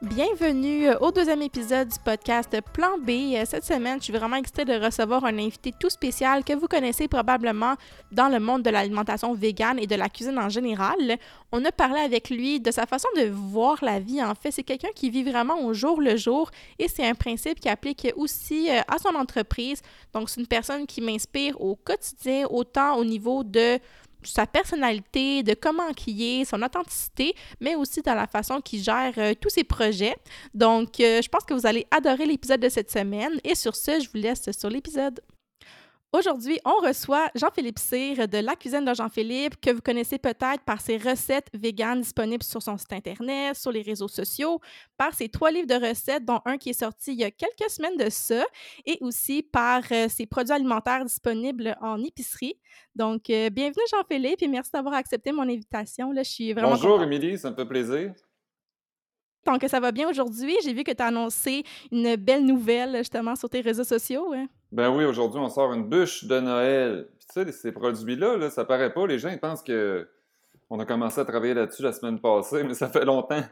Bienvenue euh, au deuxième épisode du podcast Plan B. Euh, cette semaine, je suis vraiment excitée de recevoir un invité tout spécial que vous connaissez probablement dans le monde de l'alimentation végane et de la cuisine en général. On a parlé avec lui de sa façon de voir la vie. En fait, c'est quelqu'un qui vit vraiment au jour le jour et c'est un principe qui applique aussi euh, à son entreprise. Donc, c'est une personne qui m'inspire au quotidien, autant au niveau de sa personnalité, de comment il est, son authenticité, mais aussi dans la façon qu'il gère euh, tous ses projets. Donc, euh, je pense que vous allez adorer l'épisode de cette semaine. Et sur ce, je vous laisse sur l'épisode. Aujourd'hui, on reçoit Jean-Philippe Cyr de La Cuisine de Jean-Philippe, que vous connaissez peut-être par ses recettes véganes disponibles sur son site Internet, sur les réseaux sociaux, par ses trois livres de recettes, dont un qui est sorti il y a quelques semaines de ça, et aussi par euh, ses produits alimentaires disponibles en épicerie. Donc, euh, bienvenue Jean-Philippe et merci d'avoir accepté mon invitation. Là, je suis vraiment Bonjour Émilie, ça me fait plaisir. Donc, ça va bien aujourd'hui. J'ai vu que tu as annoncé une belle nouvelle justement sur tes réseaux sociaux. Hein. Ben oui, aujourd'hui, on sort une bûche de Noël. Puis tu sais, ces produits-là, là, ça paraît pas. Les gens, ils pensent que on a commencé à travailler là-dessus la semaine passée, mais ça fait longtemps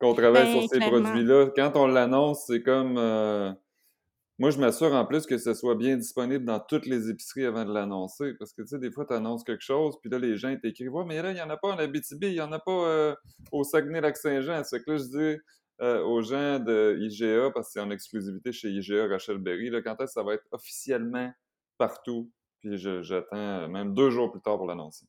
qu'on travaille Ben, sur ces produits-là. Quand on l'annonce, c'est comme... euh, Moi, je m'assure en plus que ce soit bien disponible dans toutes les épiceries avant de l'annoncer. Parce que, tu sais, des fois, tu annonces quelque chose, puis là, les gens t'écrivent « Ouais, mais là, il n'y en a pas en Abitibi, il n'y en a pas euh, au Saguenay-Lac-Saint-Jean. » C'est que là, je dis euh, aux gens de IGA, parce que c'est en exclusivité chez IGA Rachel Berry, là, quand est-ce que ça va être officiellement partout? Puis j'attends même deux jours plus tard pour l'annoncer.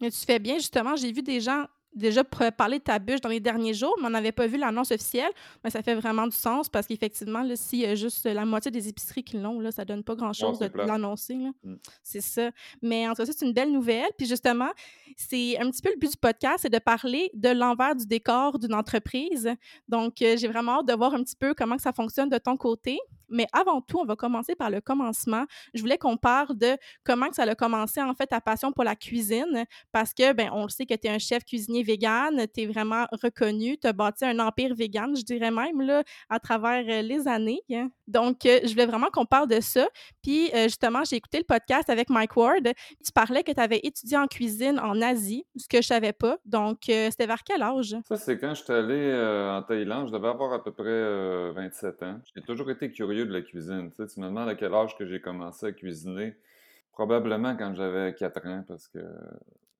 Mais tu fais bien, justement. J'ai vu des gens déjà parler de ta bûche dans les derniers jours, mais on n'avait pas vu l'annonce officielle. Mais ça fait vraiment du sens parce qu'effectivement, s'il y a juste la moitié des épiceries qui l'ont, là, ça donne pas grand-chose de l'annoncer. Mm. C'est ça. Mais en tout cas, c'est une belle nouvelle. Puis justement, c'est un petit peu le but du podcast, c'est de parler de l'envers du décor d'une entreprise. Donc, euh, j'ai vraiment hâte de voir un petit peu comment que ça fonctionne de ton côté. Mais avant tout, on va commencer par le commencement. Je voulais qu'on parle de comment ça a commencé, en fait, ta passion pour la cuisine parce que, ben, on le sait que tu es un chef cuisinier vegan, tu es vraiment reconnu, tu as bâti un empire vegan, je dirais même, là, à travers euh, les années. Donc, euh, je voulais vraiment qu'on parle de ça. Euh, justement, j'ai écouté le podcast avec Mike Ward. Tu parlais que tu avais étudié en cuisine en Asie, ce que je savais pas. Donc, euh, c'était vers quel âge? Ça, c'est quand je suis allé euh, en Thaïlande, je devais avoir à peu près euh, 27 ans. J'ai toujours été curieux de la cuisine. Tu me demandes à quel âge que j'ai commencé à cuisiner. Probablement quand j'avais 4 ans, parce que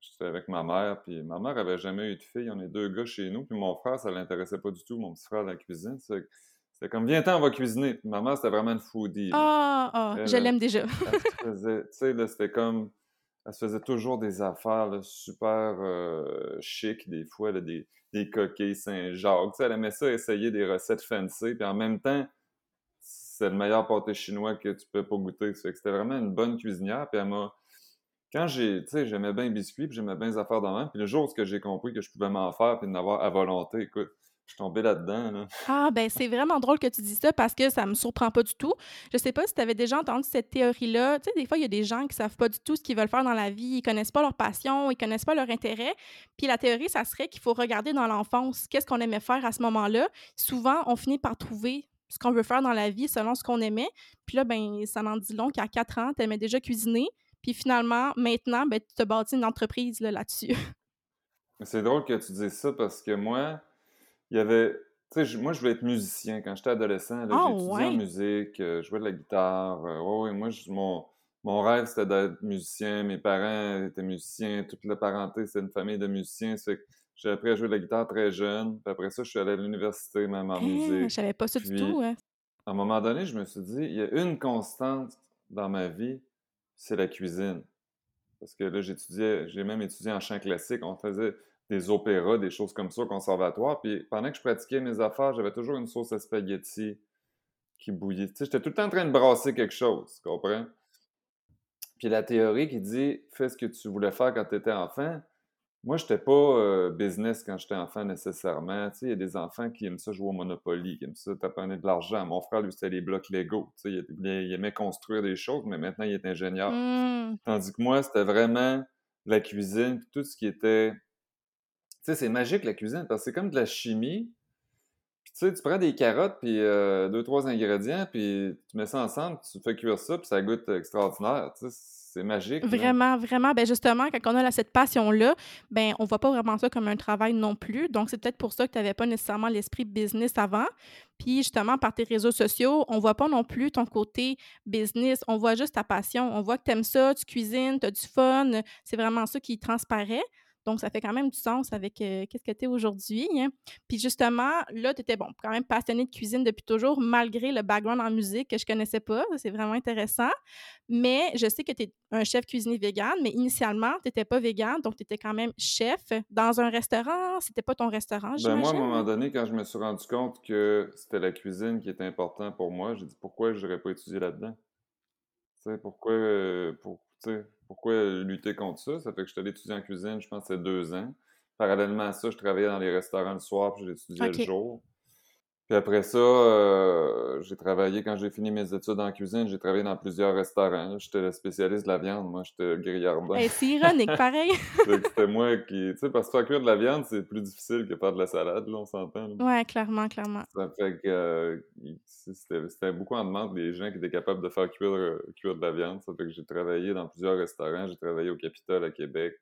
j'étais avec ma mère, puis ma mère avait jamais eu de fille. On est deux gars chez nous, puis mon frère, ça l'intéressait pas du tout, mon petit frère, la cuisine. C'était comme, viens-ten, on va cuisiner. Puis ma mère, c'était vraiment une foodie. Ah, ah, Elle, je l'aime déjà. Elle se faisait, tu sais, là, c'était comme, elle se faisait toujours des affaires là, super euh, chic, des fois, là, des, des coquilles Saint-Jacques. Tu sais, elle aimait ça, essayer des recettes fancy, puis en même temps, c'est le meilleur pâté chinois que tu peux pas goûter. Ça fait que c'était vraiment une bonne cuisinière, puis elle m'a... Quand j'ai, tu sais, j'aimais bien les biscuits, puis j'aimais bien les affaires de même, puis le jour où j'ai compris que je pouvais m'en faire, puis d'en avoir à volonté, écoute, je suis tombé là-dedans, là. Ah, ben c'est vraiment drôle que tu dis ça parce que ça me surprend pas du tout. Je sais pas si tu avais déjà entendu cette théorie-là. Tu sais, des fois, il y a des gens qui savent pas du tout ce qu'ils veulent faire dans la vie. Ils connaissent pas leur passion, ils connaissent pas leur intérêt. Puis la théorie, ça serait qu'il faut regarder dans l'enfance qu'est-ce qu'on aimait faire à ce moment-là. Souvent, on finit par trouver ce qu'on veut faire dans la vie selon ce qu'on aimait. Puis là, ben ça en dit long qu'à 4 ans, tu aimais déjà cuisiner. Puis finalement, maintenant, ben, tu te bâti une entreprise là, là-dessus. C'est drôle que tu dises ça parce que moi, il y avait. Tu sais, je- moi, je voulais être musicien. Quand j'étais adolescent, là, Ah, j'ai étudié en ouais? musique, euh, je jouais de la guitare. euh, ouais, ouais, moi, je- mon, mon rêve, c'était d'être musicien. Mes parents étaient musiciens. Toute la parenté, c'est une famille de musiciens. J'ai appris à jouer de la guitare très jeune. Puis après ça, je suis allé à l'université, même en je musique. savais pas ça du tout. hein. à un moment donné, je me suis dit, il y a une constante dans ma vie, c'est la cuisine. Parce que là, j'étudiais, j'ai même étudié en chant classique. On faisait des opéras, des choses comme ça au conservatoire. Puis pendant que je pratiquais mes affaires, j'avais toujours une sauce à spaghetti qui bouillait. Tu sais, j'étais tout le temps en train de brasser quelque chose, tu comprends? Puis la théorie qui dit fais ce que tu voulais faire quand tu étais enfant, Moi, j'étais pas euh, business quand j'étais enfant nécessairement. Tu sais, il y a des enfants qui aiment ça jouer au Monopoly, qui aiment ça taponner de l'argent. Mon frère, lui, c'était les blocs Lego. Tu sais, il, aimait construire des choses, mais maintenant, il est ingénieur. Hmm. Tandis que moi, c'était vraiment la cuisine, tout ce qui était... Sais, c'est magique, la cuisine, parce que c'est comme de la chimie. Tu prends des carottes, puis euh, deux, trois ingrédients, puis tu mets ça ensemble, tu fais cuire ça, puis ça goûte extraordinaire. C'est magique. Vraiment, vraiment. Ben justement, quand on a cette passion-là, ben on voit pas vraiment ça comme un travail non plus. Donc, c'est peut-être pour ça que tu n'avais pas nécessairement l'esprit business avant. Puis, justement, par tes réseaux sociaux, on voit pas non plus ton côté business. On voit juste ta passion. On voit que tu aimes ça, tu cuisines, tu as du fun. C'est vraiment ça qui transparaît. Donc, ça fait quand même du sens avec euh, qu'est-ce que tu es aujourd'hui. hein. Puis, justement, là, tu étais, bon, quand même passionné de cuisine depuis toujours, malgré le background en musique que je connaissais pas. C'est vraiment intéressant. Mais je sais que tu es un chef cuisinier vegan, mais initialement, tu n'étais pas vegan, donc tu étais quand même chef dans un restaurant. C'était pas ton restaurant, Ben moi, à un moment donné, quand je me suis rendu compte que c'était la cuisine qui était important pour moi, j'ai dit pourquoi je n'aurais pas étudié là-dedans? Tu sais, pourquoi, euh, pour, tu sais, pourquoi lutter contre ça? Ça fait que je suis allé étudier en cuisine, je pense, c'est deux ans. Parallèlement à ça, je travaillais dans les restaurants le soir, puis j'étudiais le OK. jour. Puis après ça, euh, j'ai travaillé, quand j'ai fini mes études en cuisine, j'ai travaillé dans plusieurs restaurants. J'étais le spécialiste de la viande, moi, j'étais le grillardin. Hey, c'est ironique, pareil. C'était moi qui... Tu sais, parce que faire cuire de la viande, c'est plus difficile que faire de la salade, là, on s'entend. là. ouais, clairement, clairement. Ça fait que euh, c'était beaucoup en demande des gens qui étaient capables de faire cuire, euh, cuire de la viande. Ça fait que j'ai travaillé dans plusieurs restaurants. J'ai travaillé au Capitole à Québec.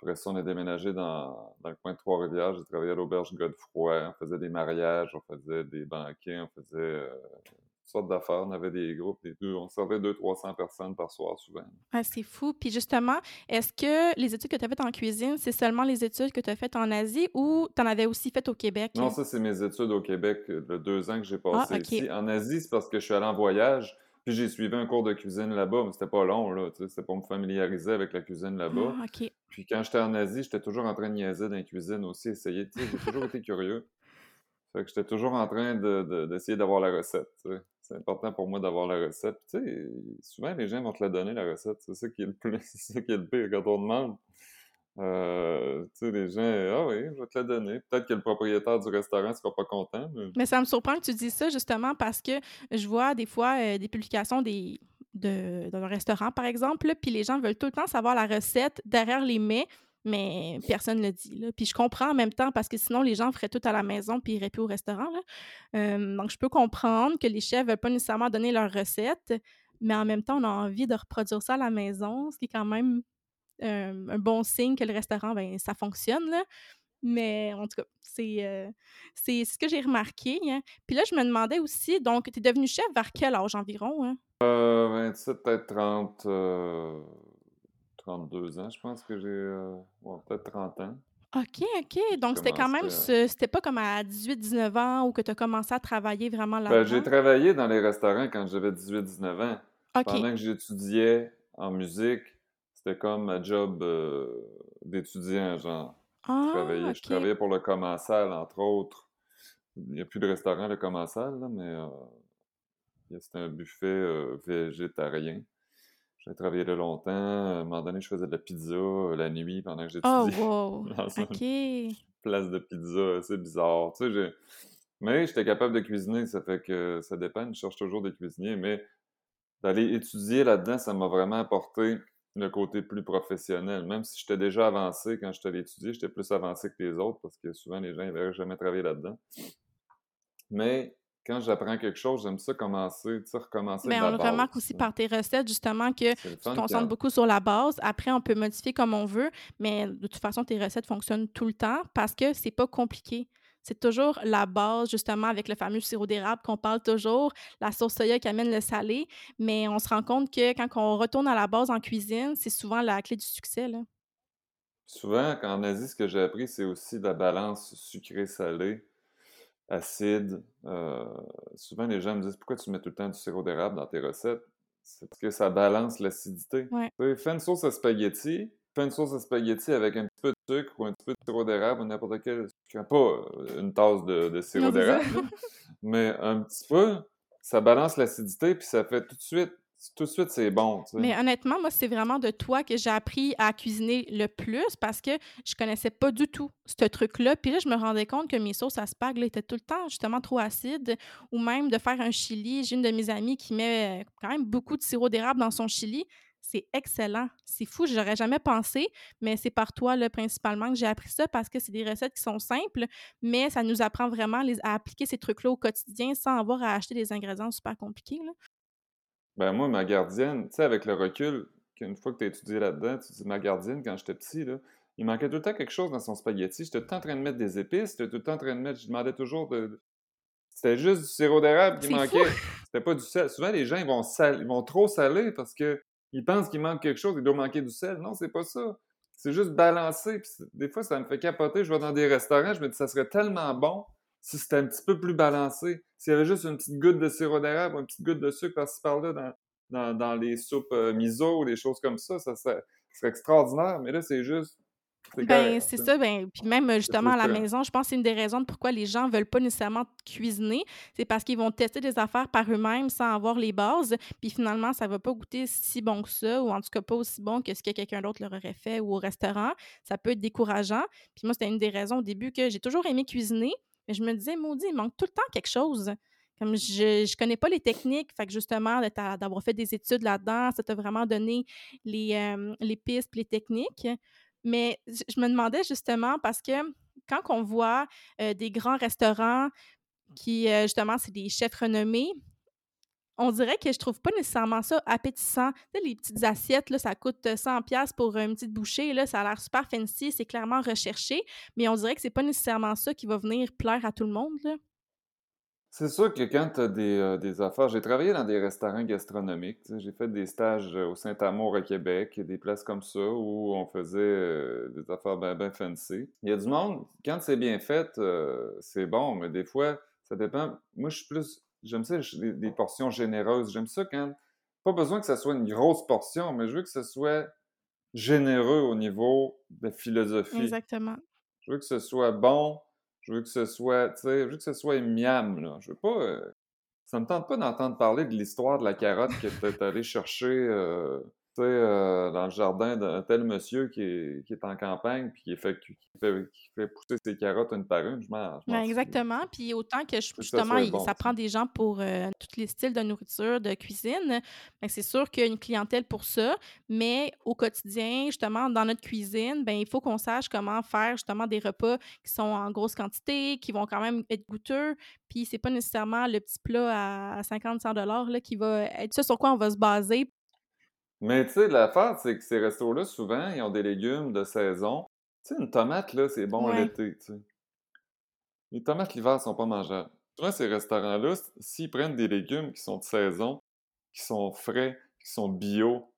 Après ça, on a déménagé dans, dans le coin de Trois-Rivières. J'ai travaillé à l'auberge Godefroy. On faisait des mariages, on faisait des banquets, on faisait euh, toutes sortes d'affaires. On avait des groupes, des deux, on servait 200-300 personnes par soir souvent. Ah, c'est fou. Puis justement, est-ce que les études que tu as faites en cuisine, c'est seulement les études que tu as faites en Asie ou tu en avais aussi fait au Québec? Non, ça, c'est mes études au Québec, euh, le deux ans que j'ai Ah, passé ici. En Asie, c'est parce que je suis allé en voyage, puis j'ai suivi un cours de cuisine là-bas, mais c'était pas long, là, tu sais, c'était pour me familiariser avec la cuisine là-bas. Ah. Puis quand j'étais en Asie, j'étais toujours en train de niaiser dans la cuisine aussi, essayer, tu sais, j'ai toujours été curieux. Fait que j'étais toujours en train de, de- d'essayer d'avoir la recette, tu sais. C'est important pour moi d'avoir la recette. Puis, tu sais, souvent, les gens vont te la donner, la recette. C'est ça qui est le plus, c'est ça qui est le pire quand on demande. Euh, tu les gens, ah oui, je vais te la donner. Peut-être que le propriétaire du restaurant sera pas content, mais Mais ça me surprend que tu dises ça justement parce que je vois des fois euh, des publications des, de, d'un restaurant, par exemple, puis les gens veulent tout le temps savoir la recette derrière les mets, mais personne ne le dit. Puis je comprends en même temps parce que sinon, les gens feraient tout à la maison puis iraient plus au restaurant. Là. Euh, donc, je peux comprendre que les chefs ne veulent pas nécessairement donner leur recette, mais en même temps, on a envie de reproduire ça à la maison, ce qui est quand même euh, un bon signe que le restaurant, ben, ça fonctionne. Là. Mais en tout cas, c'est euh, c'est ce que j'ai remarqué. hein. Puis là, je me demandais aussi, donc, tu es devenu chef vers quel âge environ? Hein? euh, 27, peut-être 30, euh, 32 ans, je pense que j'ai, euh, ouais, peut-être 30 ans. OK, OK. Donc, c'était quand même, ce- c'était pas comme à 18-19 ans où que tu as commencé à travailler vraiment Ben, là-dedans? j'ai travaillé dans les restaurants quand j'avais 18-19 ans. OK. Pendant que j'étudiais en musique, c'était comme ma job euh, d'étudiant, genre. Je Ah, travaillais, je OK. travaillais pour le Commensal, entre autres. Il n'y a plus de restaurant, le Commensal, là, mais euh, c'était un buffet euh, végétarien. J'ai travaillé là longtemps. À un moment donné, je faisais de la pizza euh, la nuit pendant que Oh, j'étudiais wow. dans une place de pizza assez bizarre. Tu sais, Mais j'étais capable de cuisiner, ça fait que ça dépend. Je cherche toujours des cuisiniers, mais d'aller étudier là-dedans, ça m'a vraiment apporté le côté plus professionnel. Même si j'étais déjà avancé quand j'étais allé étudier, j'étais plus avancé que les autres parce que souvent les gens n'avaient jamais travaillé là-dedans. Mais quand j'apprends quelque chose, j'aime ça commencer, tu sais, recommencer Mais la on le remarque aussi par tes recettes, justement, que tu te concentres beaucoup sur la base. Après, on peut modifier comme on veut, mais de toute façon, tes recettes fonctionnent tout le temps parce que c'est pas compliqué. C'est toujours la base, justement, avec le fameux sirop d'érable qu'on parle toujours, la sauce soya qui amène le salé. Mais on se rend compte que quand on retourne à la base en cuisine, c'est souvent la clé du succès, là. Souvent, quand en Asie, ce que j'ai appris, c'est aussi la balance sucré-salé, acide. Euh, souvent, les gens me disent pourquoi tu mets tout le temps du sirop d'érable dans tes recettes? C'est parce que ça balance l'acidité. Ouais. Fais une sauce à spaghetti, fais une sauce à spaghetti avec un petit peu de sucre ou un petit peu de sirop d'érable ou n'importe quel sucre. Pas euh, une tasse de, de sirop d'érable, mais un petit peu, ça balance l'acidité puis ça fait tout de suite, tout de suite, c'est bon. Mais honnêtement, moi, c'est vraiment de toi que j'ai appris à cuisiner le plus parce que je connaissais pas du tout ce truc-là. Puis là, je me rendais compte que mes sauces à spag étaient tout le temps justement trop acides ou même de faire un chili. J'ai une de mes amies qui met euh, quand même beaucoup de sirop d'érable dans son chili. C'est excellent. C'est fou, j'aurais jamais pensé, mais c'est par toi là, principalement que j'ai appris ça parce que c'est des recettes qui sont simples, mais ça nous apprend vraiment à appliquer ces trucs-là au quotidien sans avoir à acheter des ingrédients super compliqués. Là. Ben moi, ma gardienne, tu sais, avec le recul, qu'une fois que tu as étudié là-dedans, tu dis ma gardienne, quand j'étais petit, là, il manquait tout le temps quelque chose dans son spaghetti. J'étais tout le temps en train de mettre des épices, j'étais tout le temps en train de mettre, je demandais toujours de. C'était juste du sirop d'érable qui manquait. C'était pas du sel. Souvent, les gens, ils vont, sal... ils vont trop saler parce qu'ils pensent qu'il manque quelque chose, il doit manquer du sel. Non, c'est pas ça. C'est juste balancer. des fois, ça me fait capoter. Je vais dans des restaurants, je me dis, ça serait tellement bon si c'était un petit peu plus balancé, s'il y avait juste une petite goutte de sirop d'érable, une petite goutte de sucre par-ci par-là dans, les soupes euh, miso ou des choses comme ça, ça serait, extraordinaire. Mais là, c'est juste. Ben, c'est ça. Ben, puis même justement à la maison, je pense que c'est une des raisons de pourquoi les gens veulent pas nécessairement cuisiner. C'est parce qu'ils vont tester des affaires par eux-mêmes sans avoir les bases. Puis finalement, ça va pas goûter si bon que ça, ou en tout cas pas aussi bon que ce que quelqu'un d'autre leur aurait fait ou au restaurant. Ça peut être décourageant. Puis moi, c'était une des raisons au début que j'ai toujours aimé cuisiner, mais je me disais, maudit, il manque tout le temps quelque chose. Comme je ne connais pas les techniques, fait que justement, d'avoir fait des études là-dedans, ça t'a vraiment donné les, euh, les pistes les techniques. Mais je me demandais justement parce que quand on voit des grands restaurants qui, justement, c'est des chefs renommés, on dirait que je trouve pas nécessairement ça appétissant. Les petites assiettes, ça coûte 100$ pour une petite bouchée. Là, ça a l'air super fancy, c'est clairement recherché, mais on dirait que c'est pas nécessairement ça qui va venir plaire à tout le monde. C'est sûr que quand tu as des, des, affaires, j'ai travaillé dans des restaurants gastronomiques, j'ai fait des stages au Saint-Amour à Québec, des places comme ça où on faisait euh, des affaires bien ben fancy. Il y a du monde, quand c'est bien fait, euh, c'est bon, mais des fois, ça dépend. Moi, je suis plus J'aime ça, des, portions généreuses. J'aime ça quand. Pas besoin que ça soit une grosse portion, mais je veux que ce soit généreux au niveau de philosophie. Exactement. Je veux que ce soit bon. Je veux que ce soit, tu sais, je veux que ce soit miam, là. Je veux pas. Euh, ça me tente pas d'entendre parler de l'histoire de la carotte que tu es allé chercher. Euh, euh, dans le jardin d'un tel monsieur qui est, qui est, en campagne puis qui fait, qui fait, qui fait pousser ses carottes une par une, je m'en ben, Exactement. Puis autant que justement, ça, prend des gens pour euh, tous les styles de nourriture, de cuisine, ben, c'est sûr qu'il y a une clientèle pour ça, mais au quotidien, justement, dans notre cuisine, ben, il faut qu'on sache comment faire justement des repas qui sont en grosse quantité, qui vont quand même être goûteux, puis c'est pas nécessairement le petit plat à 50-100 qui va être ce sur quoi on va se baser mais tu sais, l'affaire, c'est que ces restos-là, souvent, ils ont des légumes de saison. Tu sais, une tomate, là, c'est bon l'été, tu sais. Les tomates l'hiver sont pas mangeables. Souvent, ces restaurants-là, s'ils prennent des légumes qui sont de saison, qui sont frais, qui sont bio,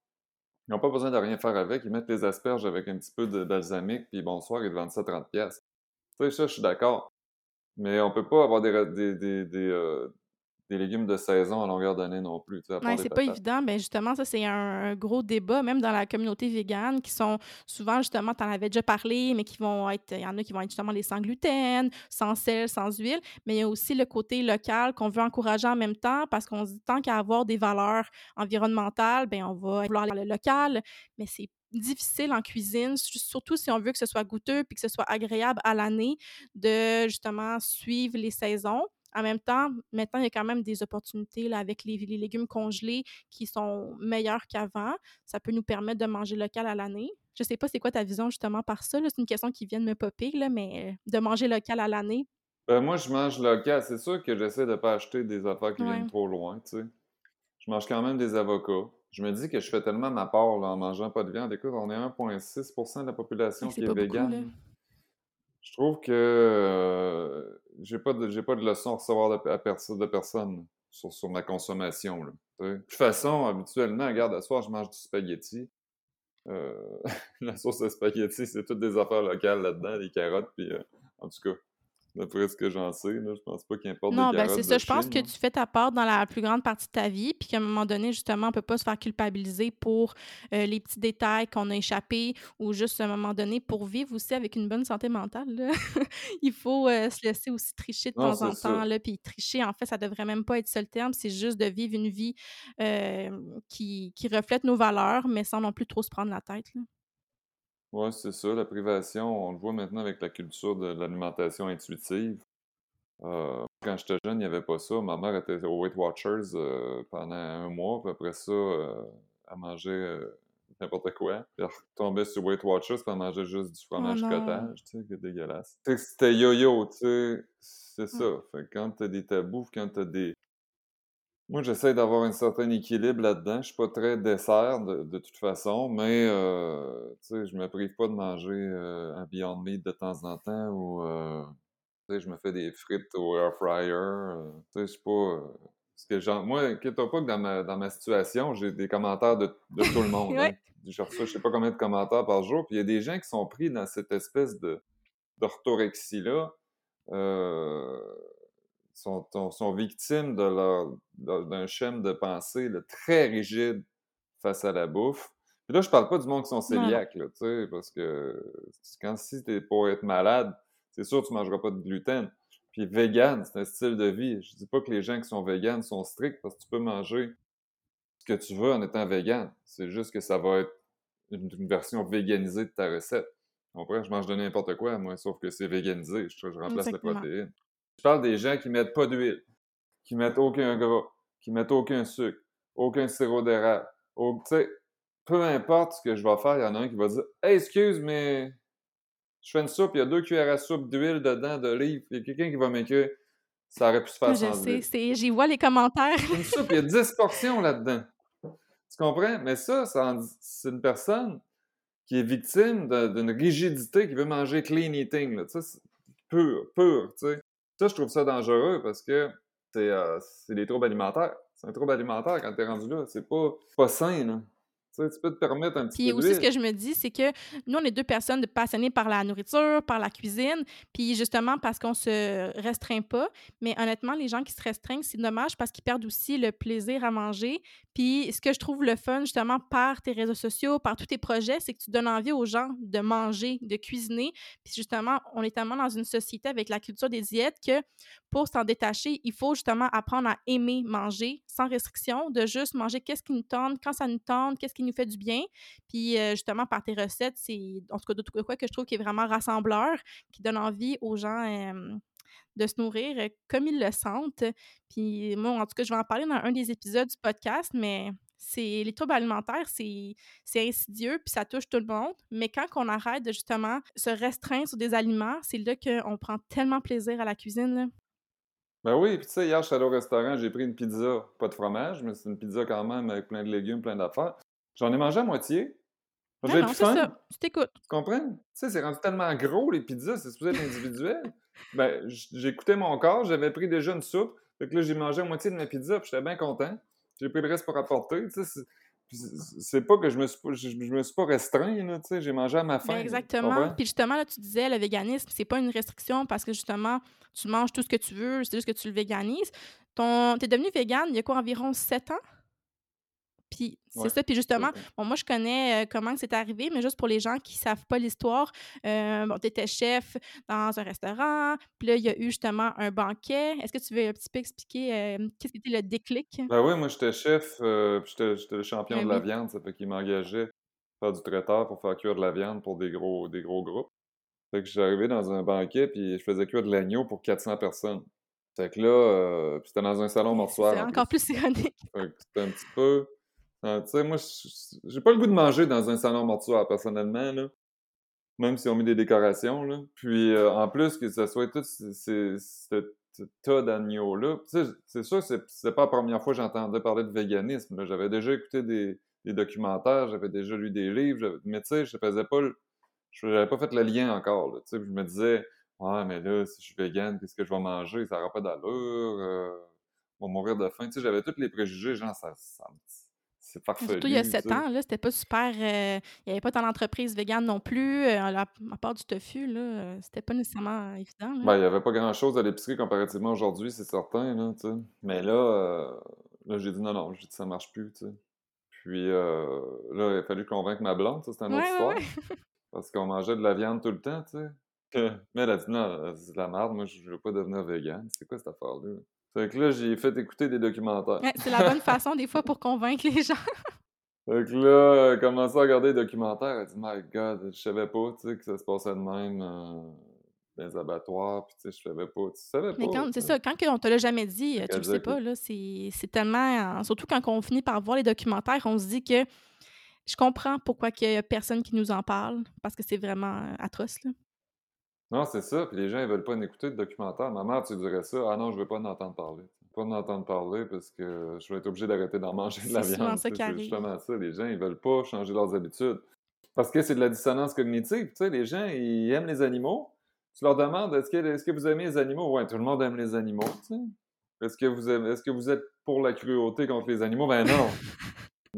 ils n'ont pas besoin de rien faire avec. Ils mettent les asperges avec un petit peu de balsamique, puis bonsoir, ils vendent ça 30$. Tu sais, ça, je suis d'accord. Mais on peut pas avoir des, des, des, euh, des légumes de saison à longueur d'année non plus. C'est pas évident. Ben justement, ça, c'est un, gros débat, même dans la communauté végane, qui sont souvent, justement, tu en avais déjà parlé, mais qui vont être, il y en a qui vont être justement les sans gluten, sans sel, sans huile, mais il y a aussi le côté local qu'on veut encourager en même temps parce qu'on se dit tant qu'à avoir des valeurs environnementales, ben on va vouloir le local, mais c'est difficile en cuisine, surtout si on veut que ce soit goûteux puis que ce soit agréable à l'année, de justement suivre les saisons. En même temps, maintenant, il y a quand même des opportunités là, avec les, légumes congelés qui sont meilleurs qu'avant. Ça peut nous permettre de manger local à l'année. Je sais pas c'est quoi ta vision justement par ça. C'est une question qui vient de me popper, là, mais euh, de manger local à l'année. Ben, moi, je mange local. C'est sûr que j'essaie de ne pas acheter des affaires qui viennent trop loin. Tu sais. Je mange quand même des avocats. Je me dis que je fais tellement ma part en mangeant pas de viande. Écoute, on est 1,6% de la population qui est, végane. Je trouve que euh, j'ai pas de j'ai pas de leçon à recevoir de, à de personne sur, sur ma consommation. Là, de toute façon, habituellement, regarde, ce soir, je mange du spaghetti. Euh, la sauce de spaghetti, c'est toutes des affaires locales là-dedans, des carottes, puis euh, en tout cas. D'après ce que j'en sais, là, je pense pas qu'il importe Non, ben c'est ça. Je pense que tu fais ta part dans la plus grande partie de ta vie, puis qu'à un moment donné, justement, on peut pas se faire culpabiliser pour euh, les petits détails qu'on a échappés ou juste à un moment donné pour vivre aussi avec une bonne santé mentale. là. Il faut euh, se laisser aussi tricher de Non, temps en temps. Là, puis tricher, en fait, ça devrait même pas être ça le terme. C'est juste de vivre une vie euh, qui, qui reflète nos valeurs, mais sans non plus trop se prendre la tête. là. Ouais, c'est ça, la privation, on le voit maintenant avec la culture de l'alimentation intuitive. Euh, quand j'étais jeune, il n'y avait pas ça. Ma mère était au Weight Watchers euh, pendant un mois, puis après ça, euh, elle mangeait n'importe quoi. Puis elle retombait sur Weight Watchers, puis elle mangeait juste du Oh fromage cottage, tu sais, que dégueulasse. Tu sais, C'était yo-yo, tu sais, c'est Mm. ça. Fait quand t'as des tabous, quand t'as des... Moi, j'essaie d'avoir un certain équilibre là-dedans. Je suis pas très dessert de, de toute façon, mais euh, tu sais, je me prive pas de manger euh, un Beyond Meat de temps en temps ou euh, tu sais, je me fais des frites au air fryer. euh, tu sais, je suis pas. euh, parce que genre, moi, inquiète-toi pas que dans ma, dans ma situation, j'ai des commentaires de, de tout le monde. Ouais. hein. Je reçois je sais pas combien de commentaires par jour, puis il y a des gens qui sont pris dans cette espèce de d'orthorexie-là. Euh, sont, victimes de leur d'un schème de pensée là, très rigide face à la bouffe. Puis là, je parle pas du monde qui sont cœliaques, tu sais, parce que quand si t'es pour être malade, c'est sûr que tu mangeras pas de gluten. Puis vegan, c'est un style de vie. Je dis pas que les gens qui sont véganes sont stricts parce que tu peux manger ce que tu veux en étant vegan. C'est juste que ça va être une, une version véganisée de ta recette. Comprends? Je mange de n'importe quoi, moi, sauf que c'est véganisé. Je, je remplace la Exactement. Je parle des gens qui mettent pas d'huile, qui mettent aucun gras, qui mettent aucun sucre, aucun sirop d'érable. au- peu importe ce que je vais faire, il y en a un qui va dire Hey, excuse, mais je fais une soupe, il y a deux cuillères à soupe d'huile dedans, d'olive. Il y a quelqu'un qui va m'écrire Ça aurait pu se faire Je sans sais, c'est, j'y vois les commentaires. Une soupe, il y a 10 portions là-dedans. Tu comprends? Mais ça, c'est une personne qui est victime d'une rigidité, qui veut manger clean eating. Là. Pur, pur, tu sais. Ça, je trouve ça dangereux parce que c'est euh, c'est des troubles alimentaires. C'est un trouble alimentaire quand t'es rendu là. C'est pas, pas sain, là. Tu sais, tu peux te permettre un petit Puis peu aussi, ce que je me dis, c'est que nous, on est deux personnes passionnées par la nourriture, par la cuisine, puis justement parce qu'on se restreint pas. Mais honnêtement, les gens qui se restreignent, c'est dommage parce qu'ils perdent aussi le plaisir à manger. Puis ce que je trouve le fun, justement, par tes réseaux sociaux, par tous tes projets, c'est que tu donnes envie aux gens de manger, de cuisiner. Puis justement, on est tellement dans une société avec la culture des diètes que pour s'en détacher, il faut justement apprendre à aimer manger sans restriction, de juste manger qu'est-ce qui nous tente, quand ça nous tente, qu'est-ce qui nous fait du bien. Puis euh, justement, par tes recettes, c'est en tout cas de quoi que je trouve qui est vraiment rassembleur, qui donne envie aux gens de se nourrir euh, comme ils le sentent. Puis moi, en tout cas, je vais en parler dans un des épisodes du podcast, mais c'est les troubles alimentaires, c'est insidieux, puis ça touche tout le monde. Mais quand on arrête de justement se restreindre sur des aliments, c'est là qu'on prend tellement plaisir à la cuisine. Ben oui, puis tu sais, hier, je suis allé au restaurant, j'ai pris une pizza, pas de fromage, mais c'est une pizza quand même avec plein de légumes, plein d'affaires. J'en ai mangé à moitié. J'ai non, plus faim. ça. Tu t'écoutes. Tu comprends? Tu sais, c'est rendu tellement gros, les pizzas, c'est supposé être individuel. Ben, j- j'ai écouté mon corps, j'avais pris déjà une soupe. Fait que là, j'ai mangé la moitié de ma pizza, puis j'étais bien content. J'ai pris le reste pour apporter. Tu sais, c'est- pas que je me suis pas, je, je me suis pas restreint, là, tu sais, j'ai mangé à ma Ben, faim. Exactement. Puis justement, là, tu disais, le véganisme, c'est pas une restriction parce que justement, tu manges tout ce que tu veux, c'est juste que tu le véganises. Ton... Tu es devenu végane il y a quoi, environ sept ans? Puis c'est Ouais, ça. Puis justement, bon, moi, je connais euh, comment c'est arrivé, mais juste pour les gens qui savent pas l'histoire, euh, bon, tu étais chef dans un restaurant, puis là, il y a eu justement un banquet. Est-ce que tu veux un petit peu expliquer euh, qu'est-ce qui était le déclic? Ben oui, moi, j'étais chef, euh, puis j'étais le champion Ben de la oui. viande, ça fait qu'il m'engageait faire du traiteur pour faire cuire de la viande pour des gros, des gros groupes. Fait que arrivé dans un banquet, puis je faisais cuire de l'agneau pour 400 personnes. Fait que là, puis c'était dans un salon mortuaire c'est en encore plus. ironique. C'était un petit peu... euh, tu sais, moi, j'ai pas le goût de manger dans un salon mortuaire, personnellement, là. Même si on met des décorations, là. Puis, euh, en plus, que ça soit tout ce ce tas d'agneaux-là. Tu c'est sûr, c'est pas la première fois que j'entendais parler de véganisme. J'avais déjà écouté des, documentaires, j'avais déjà lu des livres, j'avais- mais tu sais, je faisais pas le... Je n'avais pas fait le lien encore, là. Tu sais, je me disais, ah, mais là, si je suis végane, qu'est-ce que je vais manger? Ça n'aura pas d'allure, euh, on va mourir de faim. Tu sais, j'avais tous les préjugés, genre, ça, ça, c'est farfelu. Surtout il y a sept ans, là, c'était pas super. euh, il n'y avait pas tant d'entreprises véganes non plus. euh, à, la- à part du tofu, là, euh, c'était pas nécessairement évident. là. Ben, il n'y avait pas grand-chose à l'épicerie comparativement aujourd'hui, c'est certain, là. Mais là, là j'ai dit non, non, j'ai dit ça marche plus, tu sais. Puis euh, là, il a fallu convaincre ma blonde, ça, c'est une autre Ouais, histoire. ouais. Parce qu'on mangeait de la viande tout le temps, tu sais. Mais elle a dit non, c'est de la merde, moi, je veux pas devenir vegan. C'est quoi cette affaire-là? Fait que là, j'ai fait écouter des documentaires. Ouais, c'est la bonne façon, des fois, pour convaincre les gens. Fait que là, elle a commencé à regarder les documentaires. Elle a dit, My God, je savais pas, tu sais, que ça se passait de même euh, dans les abattoirs. Puis, tu sais, je savais pas. Tu savais Mais pas. quand, tu c'est ça, quand on te l'a jamais dit, euh, tu le sais pas, que- là, c'est c'est tellement... euh, Surtout quand on finit par voir les documentaires, on se dit que je comprends pourquoi il y a personne qui nous en parle, parce que c'est vraiment euh, atroce, là. Non, c'est ça. Puis les gens, ils veulent pas écouter de documentaire. Ma mère, tu dirais ça. Ah non, je veux pas en entendre parler. Pas en entendre parler parce que je vais être obligé d'arrêter d'en manger de la viande. C'est justement ça. Les gens, ils veulent pas changer leurs habitudes. Parce que c'est de la dissonance cognitive. Tu sais, les gens, ils aiment les animaux. Tu leur demandes est-ce que, est-ce que vous aimez les animaux? Ouais, tout le monde aime les animaux, tu sais. Est-ce que vous aimez- est-ce que vous êtes pour la cruauté contre les animaux? Ben non.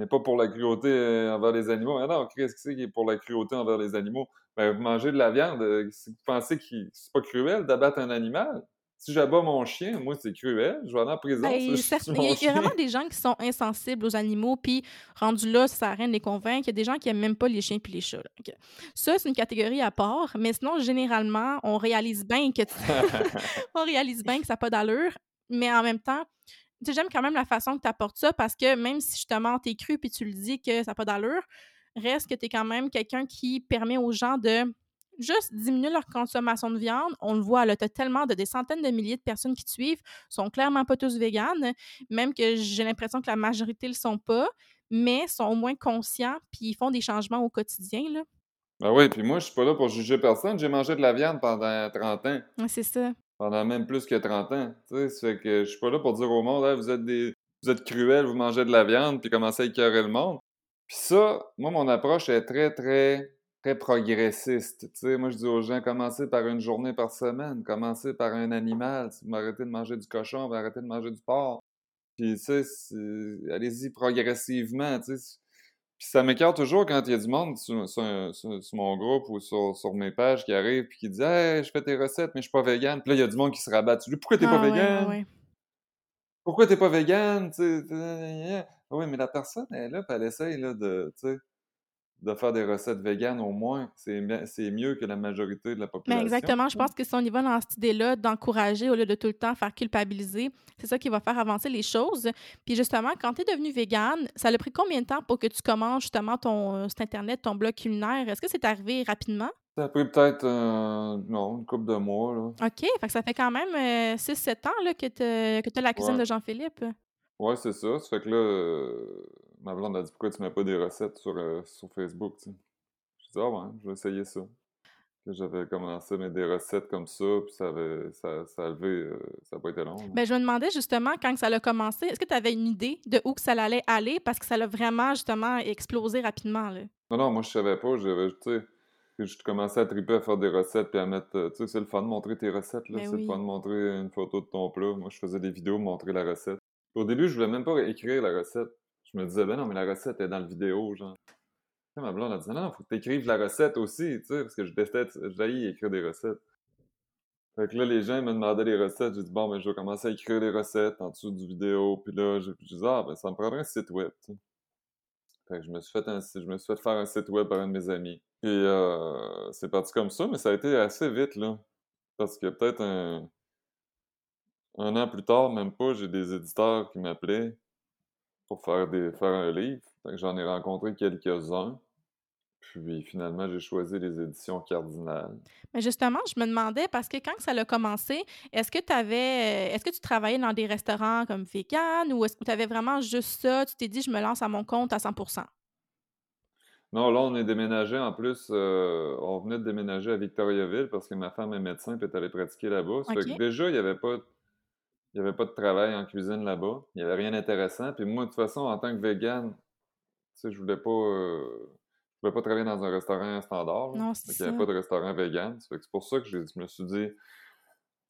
N'est pas pour la cruauté euh, envers les animaux. Non, qu'est-ce que c'est qui est pour la cruauté envers les animaux? Ben, vous mangez de la viande. euh, si vous pensez que c'est pas cruel d'abattre un animal? Si j'abats mon chien, moi, c'est cruel. Je vais aller en prison Ben, il y, a- y vraiment des gens qui sont insensibles aux animaux, puis rendus là, ça à rien de les convaincre. Il y a des gens qui aiment même pas les chiens puis les chats. Ça, c'est une catégorie à part, mais sinon, généralement, on réalise bien que on réalise bien que ça n'a pas d'allure, mais en même temps, j'aime quand même la façon que tu apportes ça parce que même si justement t'es cru puis tu le dis que ça n'a pas d'allure, reste que tu es quand même quelqu'un qui permet aux gens de juste diminuer leur consommation de viande. On le voit, là, tu as tellement de des centaines de milliers de personnes qui te suivent, sont clairement pas tous véganes, même que j'ai l'impression que la majorité le sont pas, mais sont au moins conscients puis ils font des changements au quotidien. Là. Ben oui, puis moi, je suis pas là pour juger personne. J'ai mangé de la viande pendant 30 ans. Ouais, c'est ça. Pendant même plus que 30 ans. Tu sais, que je suis pas là pour dire au monde, vous êtes des, vous êtes cruels, vous mangez de la viande, puis commencez à écœurer le monde. Puis ça, moi, mon approche est très, très, très progressiste. Tu sais, moi, je dis aux gens, commencez par une journée par semaine, commencez par un animal. Si vous m'arrêtez de manger du cochon, vous arrêtez de manger du porc. Puis, tu sais, allez-y progressivement, tu sais. Puis ça m'écarte toujours quand il y a du monde sur, sur- sur- sur mon groupe ou sur, mes pages qui arrive puis qui dit Hey, je fais tes recettes, mais je suis pas vegan. Puis là, il y a du monde qui se rabat dessus. Pourquoi t'es Ah pas ouais, vegan? ouais, ouais. Pourquoi t'es pas vegan? Oui, mais la personne elle est là, puis elle essaye là, de, de faire des recettes véganes au moins. C'est mi- c'est mieux que la majorité de la Mais population. exactement, je pense que si on y va dans cette idée-là, d'encourager au lieu de tout le temps faire culpabiliser, c'est ça qui va faire avancer les choses. Puis justement, quand tu es devenu végane, ça a pris combien de temps pour que tu commences justement ton euh, site internet, ton blog culinaire? Est-ce que c'est arrivé rapidement? Ça a pris peut-être euh, non, une couple de mois. Là. OK, fait que ça fait quand même 6-7 ans là, que tu as la cuisine Ouais. de Jean-Philippe. Ouais, c'est ça. Ça fait que là, euh, ma blonde a dit pourquoi tu mets pas des recettes sur, euh, sur Facebook, tu sais? J'ai dit, ah ouais, je vais essayer ça. J'avais commencé à mettre des recettes comme ça, puis ça avait, ça, ça a levé, euh, ça n'a pas été long. là. Ben, je me demandais justement, quand ça a commencé, est-ce que tu avais une idée de où que ça allait aller? Parce que ça l'a vraiment justement explosé rapidement. Là. Non, non, moi je savais pas, j'avais, tu sais, je commençais à triper à faire des recettes, puis à mettre, euh, tu sais, c'est le fun de montrer tes recettes, là, Ben c'est oui. le fun de montrer une photo de ton plat. Moi, je faisais des vidéos, montrer la recette. Au début, je voulais même pas écrire la recette. Je me disais, ben non, mais la recette est dans le vidéo, genre. Ma blonde a dit, non, non, faut que tu écrives la recette aussi, tu sais, parce que je déteste, je écrire des recettes. Fait que là, les gens me demandaient des recettes. J'ai dit, bon, ben, je vais commencer à écrire des recettes en dessous du vidéo. Puis là, j'ai dit, ah, ben, ça me prendrait un site web, tu sais. Fait que je me suis fait, un, je me suis fait faire un site web par un de mes amis. Puis euh, c'est parti comme ça, mais ça a été assez vite, là. Parce que peut-être un, un an plus tard, même pas, j'ai des éditeurs qui m'appelaient pour faire, des, faire un livre. J'en ai rencontré quelques-uns. Puis finalement, j'ai choisi les éditions Cardinal. Mais justement, je me demandais, parce que quand ça a commencé, est-ce que tu avais, est-ce que tu travaillais dans des restaurants comme vegan ou est-ce que tu avais vraiment juste ça? Tu t'es dit, je me lance à mon compte à 100% Non, là, on est déménagé. En plus, euh, on venait de déménager à Victoriaville parce que ma femme est médecin et est allée pratiquer là-bas. Fait que déjà, il n'y avait pas, il y avait pas de travail en cuisine là-bas. Il n'y avait rien d'intéressant. Puis moi, de toute façon, en tant que vegan, tu sais, je voulais pas, euh, je voulais pas travailler dans un restaurant standard. là. Non, c'est qu'il n'y avait ça. pas de restaurant vegan. Ça c'est pour ça que je me suis dit,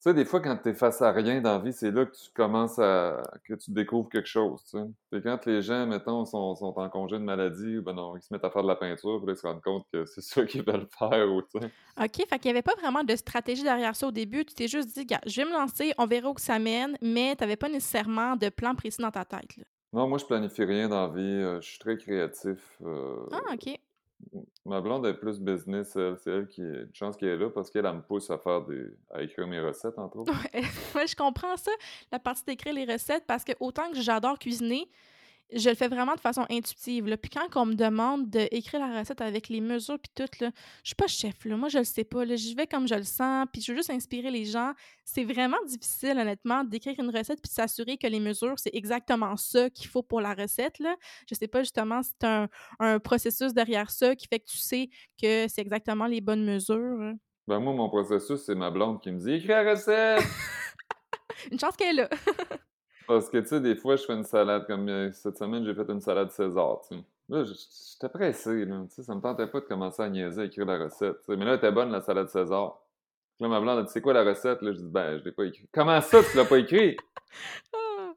sais, des fois, quand tu es face à rien dans la vie, c'est là que tu commences à. que tu découvres quelque chose, tu sais. Quand les gens, mettons, sont, sont en congé de maladie, ou ben non, ils se mettent à faire de la peinture, puis là, ils se rendent compte que c'est ça qu'ils veulent faire, ou tu sais. OK, fait qu'il n'y avait pas vraiment de stratégie derrière ça au début. Tu t'es juste dit, gars, je vais me lancer, on verra où que ça mène, mais tu n'avais pas nécessairement de plan précis dans ta tête. Là. Non, moi, je planifie rien dans la vie. euh, je suis très créatif. euh, Ah, OK. Ma blonde est plus business. C'est elle qui est. Une chance qu'elle est là parce qu'elle elle me pousse à faire écrire mes recettes, entre autres. Ouais, je comprends ça, la partie d'écrire les recettes, parce que autant que j'adore cuisiner, je le fais vraiment de façon intuitive. Là. Puis quand on me demande d'écrire la recette avec les mesures puis tout, là, je suis pas chef. Là. Moi, je le sais pas. Là. J'y vais comme je le sens, puis je veux juste inspirer les gens. C'est vraiment difficile, honnêtement, d'écrire une recette puis de s'assurer que les mesures, c'est exactement ça qu'il faut pour la recette. Là. Je sais pas justement si tu un, un processus derrière ça qui fait que tu sais que c'est exactement les bonnes mesures. hein. Ben, moi, mon processus, c'est ma blonde qui me dit Écris la recette! Une chance qu'elle est là. Parce que, tu sais, des fois, je fais une salade. Comme euh, cette semaine, j'ai fait une salade César, tu sais. Là, j'étais pressé, là. Tu sais, ça me tentait pas de commencer à niaiser à écrire la recette. Mais là, elle était bonne, la salade César. Puis là, ma blonde a dit C'est quoi la recette? Là, je dis Ben, je l'ai pas écrit. Comment ça, tu l'as pas écrit? Ah,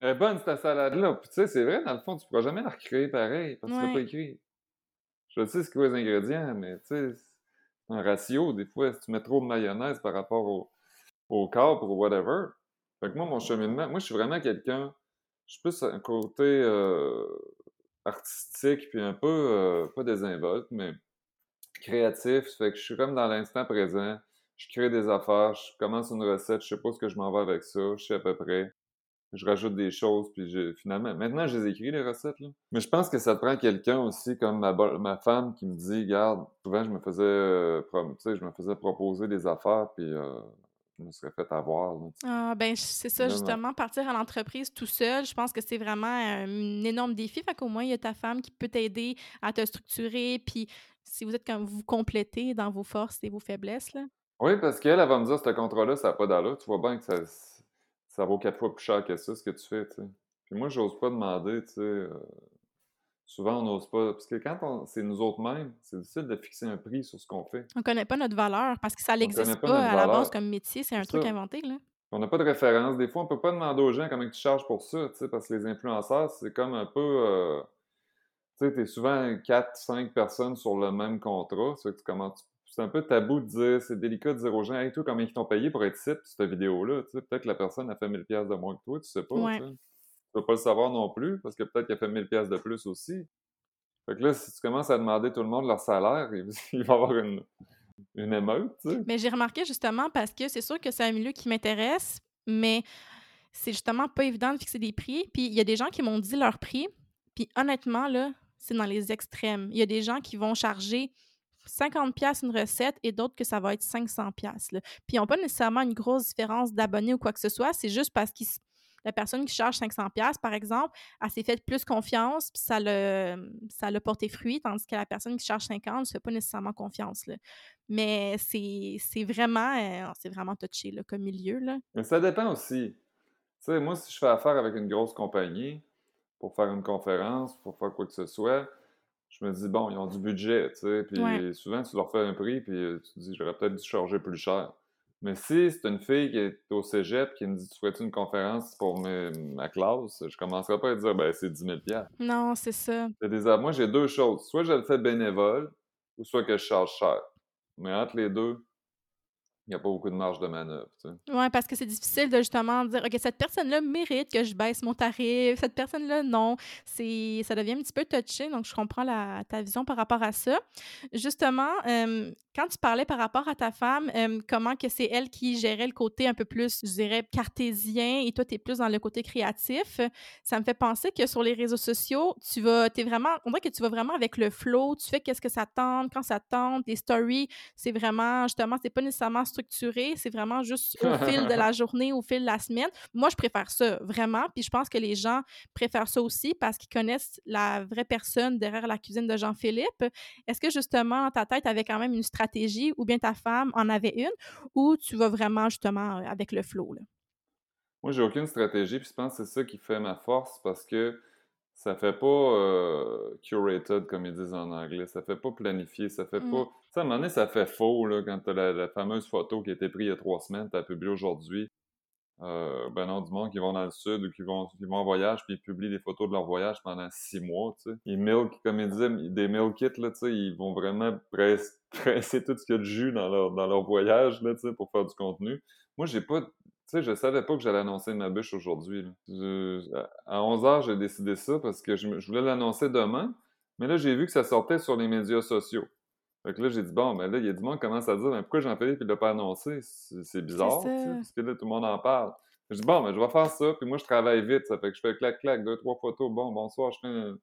Elle est bonne, cette salade-là. Puis, tu sais, c'est vrai, dans le fond, tu pourras jamais la recréer pareil parce que tu l'as pas écrit. Je sais c'est quoi les ingrédients, mais tu sais, un ratio, des fois, si tu mets trop de mayonnaise par rapport au, au corps ou whatever. Fait que moi, mon cheminement, moi, je suis vraiment quelqu'un, je suis plus un côté euh, artistique, puis un peu, euh, pas désinvolte, mais créatif. Fait que je suis comme dans l'instant présent. Je crée des affaires, je commence une recette, je sais pas ce que je m'en vais avec ça, je sais à peu près. Je rajoute des choses, puis finalement, maintenant, je les écris, les recettes, là. Mais je pense que ça prend quelqu'un aussi, comme ma, ma femme, qui me dit, garde, souvent, je me faisais, euh, je me faisais proposer des affaires, puis euh, je me serais fait avoir, là. Ah, ben, c'est ça, justement, partir à l'entreprise tout seul, je pense que c'est vraiment un énorme défi. Fait qu'au moins, il y a ta femme qui peut t'aider à te structurer, puis si vous êtes comme vous complétez dans vos forces et vos faiblesses, là. Oui, parce qu'elle, elle va me dire, ce contrat-là, ça n'a pas d'allure. Tu vois bien que ça, ça vaut quatre fois plus cher que ça, ce que tu fais, tu sais. Puis moi, j'ose pas demander, tu sais. euh, souvent, on n'ose pas. Parce que quand on, c'est nous autres mêmes, c'est difficile de fixer un prix sur ce qu'on fait. On connaît pas notre valeur parce que ça n'existe pas à la base comme métier, c'est un C'est truc ça. inventé, là. On n'a pas de référence. Des fois, on peut pas demander aux gens comment tu charges pour ça, tu parce que les influenceurs, c'est comme un peu. euh, tu sais, t'es souvent 4, 5 personnes sur le même contrat. Que tu commences- C'est un peu tabou de dire, c'est délicat de dire aux gens, hey, toi, combien ils t'ont payé pour être site, cette vidéo-là? Tu sais, peut-être que la personne a fait 1000$ piastres de moins que toi, tu sais pas. Ouais. Peux pas le savoir non plus, parce que peut-être qu'elle a fait 1000$ piastres de plus aussi. Fait que là, si tu commences à demander tout le monde leur salaire, il va y avoir une, une émeute. Mais j'ai remarqué justement parce que c'est sûr que c'est un milieu qui m'intéresse, mais c'est justement pas évident de fixer des prix. Puis il y a des gens qui m'ont dit leur prix, puis honnêtement, là, c'est dans les extrêmes. Il y a des gens qui vont charger 50 pièces une recette et d'autres que ça va être 500 pièces. Puis ils n'ont pas nécessairement une grosse différence d'abonnés ou quoi que ce soit, c'est juste parce que la personne qui charge 500 pièces par exemple, elle s'est fait plus confiance puis ça l'a ça l'a porté fruit tandis que la personne qui charge 50 ne se fait pas nécessairement confiance là. Mais c'est c'est vraiment euh, c'est vraiment touché là, comme milieu là. Mais ça dépend aussi. Tu sais, moi, si je fais affaire avec une grosse compagnie pour faire une conférence, pour faire quoi que ce soit, je me dis, bon, ils ont du budget, tu sais, puis Ouais. souvent, tu leur fais un prix, puis euh, tu te dis, j'aurais peut-être dû charger plus cher. Mais si c'est une fille qui est au cégep qui me dit, tu ferais-tu une conférence pour mes- ma classe, je commencerai pas à dire, ben, c'est 10 000 piastres. Non, c'est ça. Des Moi, j'ai deux choses. Soit je le fais bénévole, ou soit que je charge cher. Mais entre les deux, il n'y a pas beaucoup de marge de manœuvre. Ouais, parce que c'est difficile de justement dire OK, cette personne-là mérite que je baisse mon tarif, cette personne-là non. Ça devient un petit peu touché, donc je comprends la, ta vision par rapport à ça. Justement, euh, quand tu parlais par rapport à ta femme, euh, comment que c'est elle qui gérait le côté un peu plus, je dirais, cartésien et toi, tu es plus dans le côté créatif, ça me fait penser que sur les réseaux sociaux, tu vas, es vraiment, on dirait que tu vas vraiment avec le flow, tu fais qu'est-ce que ça tente, quand ça tente, les stories, c'est vraiment, justement, c'est pas nécessairement structuré, c'est vraiment juste au fil de la journée, au fil de la semaine. Moi, je préfère ça, vraiment, puis je pense que les gens préfèrent ça aussi parce qu'ils connaissent la vraie personne derrière la cuisine de Jean-Philippe. Est-ce que, justement, dans ta tête, tu avais quand même une stratégie ou bien ta femme en avait une ou tu vas vraiment, justement, avec le flow, là? Moi, j'ai aucune stratégie, puis je pense que c'est ça qui fait ma force parce que ça fait pas euh, curated, comme ils disent en anglais. Ça fait pas planifié. Ça fait Mm. pas. Tu à un moment donné, ça fait faux, là, quand t'as la, la fameuse photo qui a été prise il y a trois semaines, t'as publié aujourd'hui. Euh, ben non, du monde qui vont dans le sud ou qui vont, vont en voyage, puis ils publient des photos de leur voyage pendant six mois, tu. Ils milk, comme ils disaient, des meal kits, là, tu sais, ils vont vraiment press- presser tout ce qu'il y a de jus dans leur, dans leur voyage, là, tu sais, pour faire du contenu. Moi, j'ai pas... Tu sais, je savais pas que j'allais annoncer ma bûche aujourd'hui, à 11h, j'ai décidé ça parce que je voulais l'annoncer demain, mais là, j'ai vu que ça sortait sur les médias sociaux. Fait que là, j'ai dit, bon, ben là, il y a du monde qui commence à dire, ben pourquoi Jean-Philippe, il l'a pas annoncé? C'est bizarre, parce que là, tout le monde en parle. Je dis, bon, ben je vais faire ça, puis moi, je travaille vite, ça fait que je fais clac-clac, deux, trois photos, bon, bonsoir, je fais un,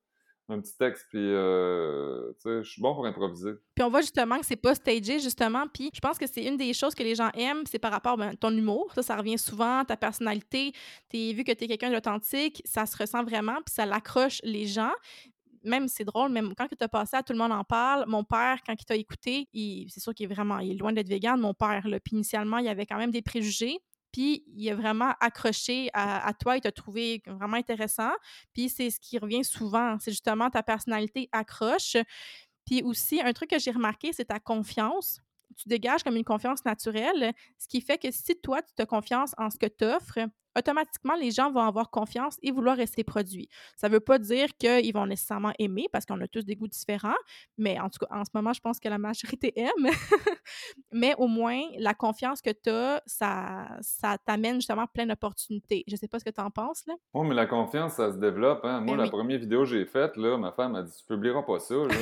un petit texte, puis, euh, tu sais, je suis bon pour improviser. Puis on voit justement que c'est pas stagé, justement. Puis je pense que c'est une des choses que les gens aiment, c'est par rapport à ton humour. Ça, ça revient souvent, ta personnalité. T'es, vu que tu es quelqu'un d'authentique, ça se ressent vraiment, puis ça l'accroche les gens. Même, c'est drôle, même quand tu as passé Tout le monde en parle, mon père, quand il t'a écouté, c'est sûr qu'il est vraiment, il est loin d'être vegan, mon père. Là. Puis initialement, il y avait quand même des préjugés. Puis il a vraiment accroché à, toi, il t'a trouvé vraiment intéressant. Puis c'est ce qui revient souvent, c'est justement ta personnalité accroche. Puis aussi, un truc que j'ai remarqué, c'est ta confiance. Tu dégages comme une confiance naturelle, ce qui fait que si toi, tu as confiance en ce que tu offres, automatiquement, les gens vont avoir confiance et vouloir rester produits. Ça ne veut pas dire qu'ils vont nécessairement aimer parce qu'on a tous des goûts différents, mais en tout cas, en ce moment, je pense que la majorité aime. mais au moins, la confiance que tu as, ça, ça t'amène justement plein d'opportunités. Je ne sais pas ce que tu en penses, là. Oh, mais la confiance, ça se développe, hein. Moi, Ben la oui. première vidéo que j'ai faite, là, ma femme m'a dit, tu publieras pas ça, là.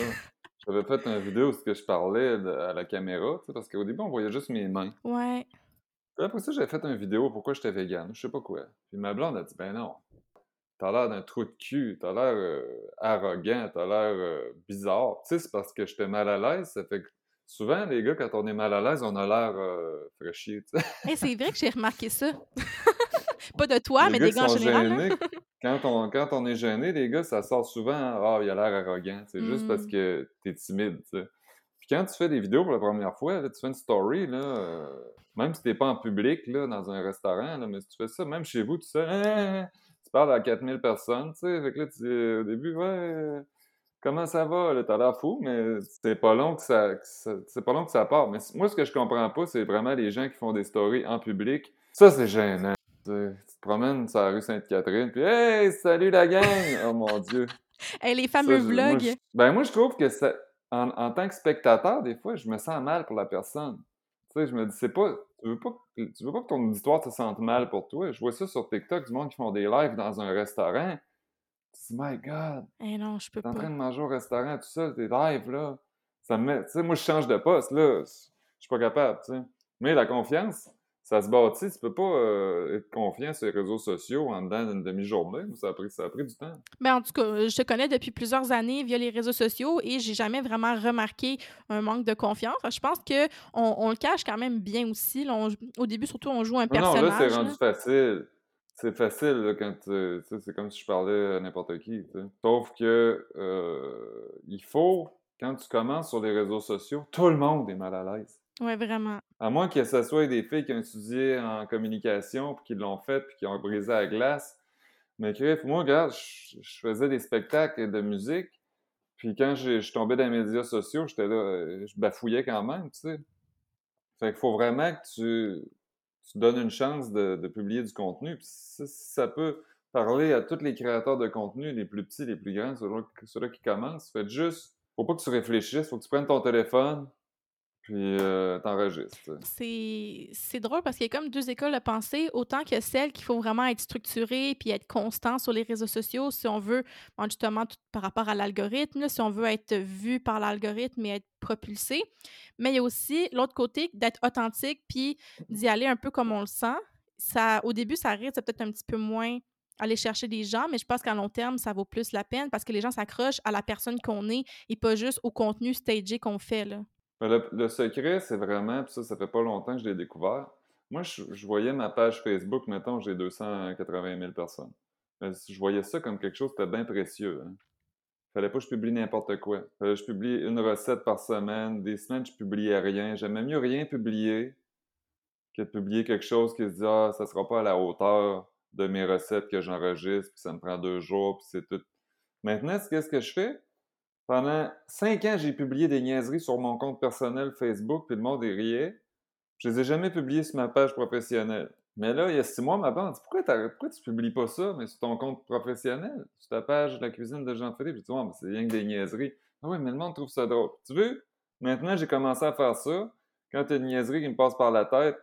J'avais fait une vidéo où je parlais à la caméra, parce qu'au début, on voyait juste mes mains. Ouais. Après ça, j'avais fait une vidéo pourquoi j'étais vegan, je sais pas quoi. Puis ma blonde a dit Ben non, t'as l'air d'un trou de cul, t'as l'air euh, arrogant, t'as l'air euh, bizarre. Tu sais, c'est parce que j'étais mal à l'aise, ça fait que souvent, les gars, quand on est mal à l'aise, on a l'air euh, fraîchier. Hey, c'est vrai que j'ai remarqué ça. pas de toi, Les mais gars des gars en général. gênés, quand on, quand on est gêné, les gars, ça sort souvent Ah, il a l'air arrogant. C'est juste parce Mm. que t'es timide. Puis quand tu fais des vidéos pour la première fois, là, tu fais une story, là, euh, même si t'es pas en public, là, dans un restaurant, là, mais si tu fais ça, même chez vous, tu sais, Hein, tu parles à 4000 personnes, tu sais. Fait que là, tu, au début, ouais, euh, comment ça va? Là, t'as l'air fou, mais c'est pas long que ça, que ça- c'est pas long que ça part. Mais moi, ce que je comprends pas, c'est vraiment les gens qui font des stories en public. Ça, c'est gênant. Tu te promènes sur la rue Sainte-Catherine, puis Hey, salut la gang! Oh mon Dieu! Hey, les Ça, fameux je- moi, vlogs. je- ben moi, je trouve que ça, en, en tant que spectateur, des fois, je me sens mal pour la personne. Tu sais, je me dis, c'est pas, tu veux pas, que- tu veux pas que ton auditoire se sente mal pour toi. Je vois ça sur TikTok, du monde qui font des lives dans un restaurant. Tu te dis, my God, Eh non, je peux t'es en train de manger au restaurant tout seul, tes lives, là. Ça me met, tu sais, moi, je change de poste, là. Je suis pas capable, tu sais. Mais la confiance, ça se bâtit. Tu peux pas euh, être confiant sur les réseaux sociaux en dedans d'une demi-journée. Ça a pris, ça a pris du temps. Mais en tout cas, je te connais depuis plusieurs années via les réseaux sociaux et j'ai jamais vraiment remarqué un manque de confiance. Je pense que on, on le cache quand même bien aussi. là. On- au début, surtout, on joue un Non, non, personnage. là, c'est là. rendu facile. C'est facile, là, quand tu tu sais, c'est comme si je parlais à n'importe qui, tu sais. Sauf que euh, il faut, quand tu commences sur les réseaux sociaux, tout le monde est mal à l'aise. Ouais, vraiment. À moins que ce soit des filles qui ont étudié en communication, puis qui l'ont fait, puis qui ont brisé la glace. Mais Griff, moi, regarde, je, je faisais des spectacles de musique, puis quand j'ai- je tombais dans les médias sociaux, j'étais là, euh, je bafouillais quand même, tu sais. Fait qu'il faut vraiment que tu, tu donnes une chance de, publier du contenu. Ça, peut parler à tous les créateurs de contenu, les plus petits, les plus grands, ceux-là ceux-là qui commencent. Faites juste, faut pas que tu réfléchisses, faut que tu prennes ton téléphone, puis euh, t'enregistres. C'est drôle parce qu'il y a comme deux écoles de pensée, autant que celle qu'il faut vraiment être structuré puis être constant sur les réseaux sociaux si on veut, justement, tout par rapport à l'algorithme, si on veut être vu par l'algorithme et être propulsé. Mais il y a aussi l'autre côté d'être authentique puis d'y aller un peu comme on le sent. Ça, au début, ça risque peut-être un petit peu moins aller chercher des gens, mais je pense qu'à long terme, ça vaut plus la peine parce que les gens s'accrochent à la personne qu'on est et pas juste au contenu stagé qu'on fait. Là. Le, secret, c'est vraiment, puis ça, ça fait pas longtemps que je l'ai découvert. Moi, je, voyais ma page Facebook, mettons, j'ai 280 000 personnes. Je voyais ça comme quelque chose de bien précieux. Hein. Fallait pas que je publie n'importe quoi. Fallait que je publie une recette par semaine. Des semaines, je publiais rien. J'aimais mieux rien publier que de publier quelque chose qui se dit Ah, ça sera pas à la hauteur de mes recettes que j'enregistre, puis ça me prend deux jours, puis c'est tout. Maintenant, qu'est-ce que je fais? Pendant cinq ans, j'ai publié des niaiseries sur mon compte personnel Facebook, puis le monde y riait. Je les ai jamais publiées sur ma page professionnelle. Mais là, il y a six mois, ma bande dit pourquoi, pourquoi tu publies pas ça, mais sur ton compte professionnel, sur ta page de la cuisine de Jean-Philippe? Ouais, mais c'est rien que des niaiseries. Ah oui, mais le monde trouve ça drôle. Tu veux? Maintenant, j'ai commencé à faire ça. Quand tu as une niaiserie qui me passe par la tête,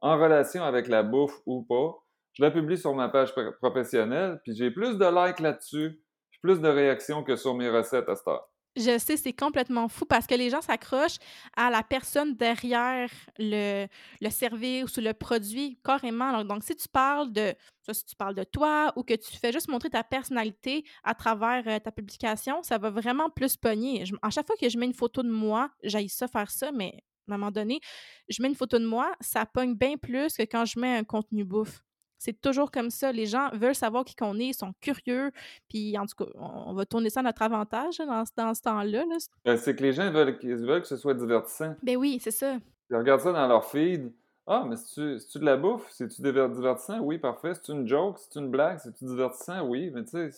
en relation avec la bouffe ou pas, je la publie sur ma page professionnelle, puis j'ai plus de likes là-dessus, plus de réactions que sur mes recettes à cette heure. Je sais, c'est complètement fou parce que les gens s'accrochent à la personne derrière le, service ou le produit carrément. Donc, si tu parles de si tu parles de toi ou que tu fais juste montrer ta personnalité à travers euh, ta publication, ça va vraiment plus pogner. à chaque fois que je mets une photo de moi, j'aille ça faire ça, mais à un moment donné, je mets une photo de moi, ça pogne bien plus que quand je mets un contenu bouffe. C'est toujours comme ça. Les gens veulent savoir qui qu'on est, ils sont curieux. Puis, en tout cas, on va tourner ça à notre avantage dans, ce temps-là. Ben, c'est que les gens veulent, veulent, que ce soit divertissant. Ben oui, c'est ça. Ils regardent ça dans leur feed. Ah, mais c'est-tu de la bouffe? C'est-tu divertissant? Oui, parfait. C'est-tu une joke? C'est-tu une blague? C'est-tu divertissant? Oui. Mais tu sais,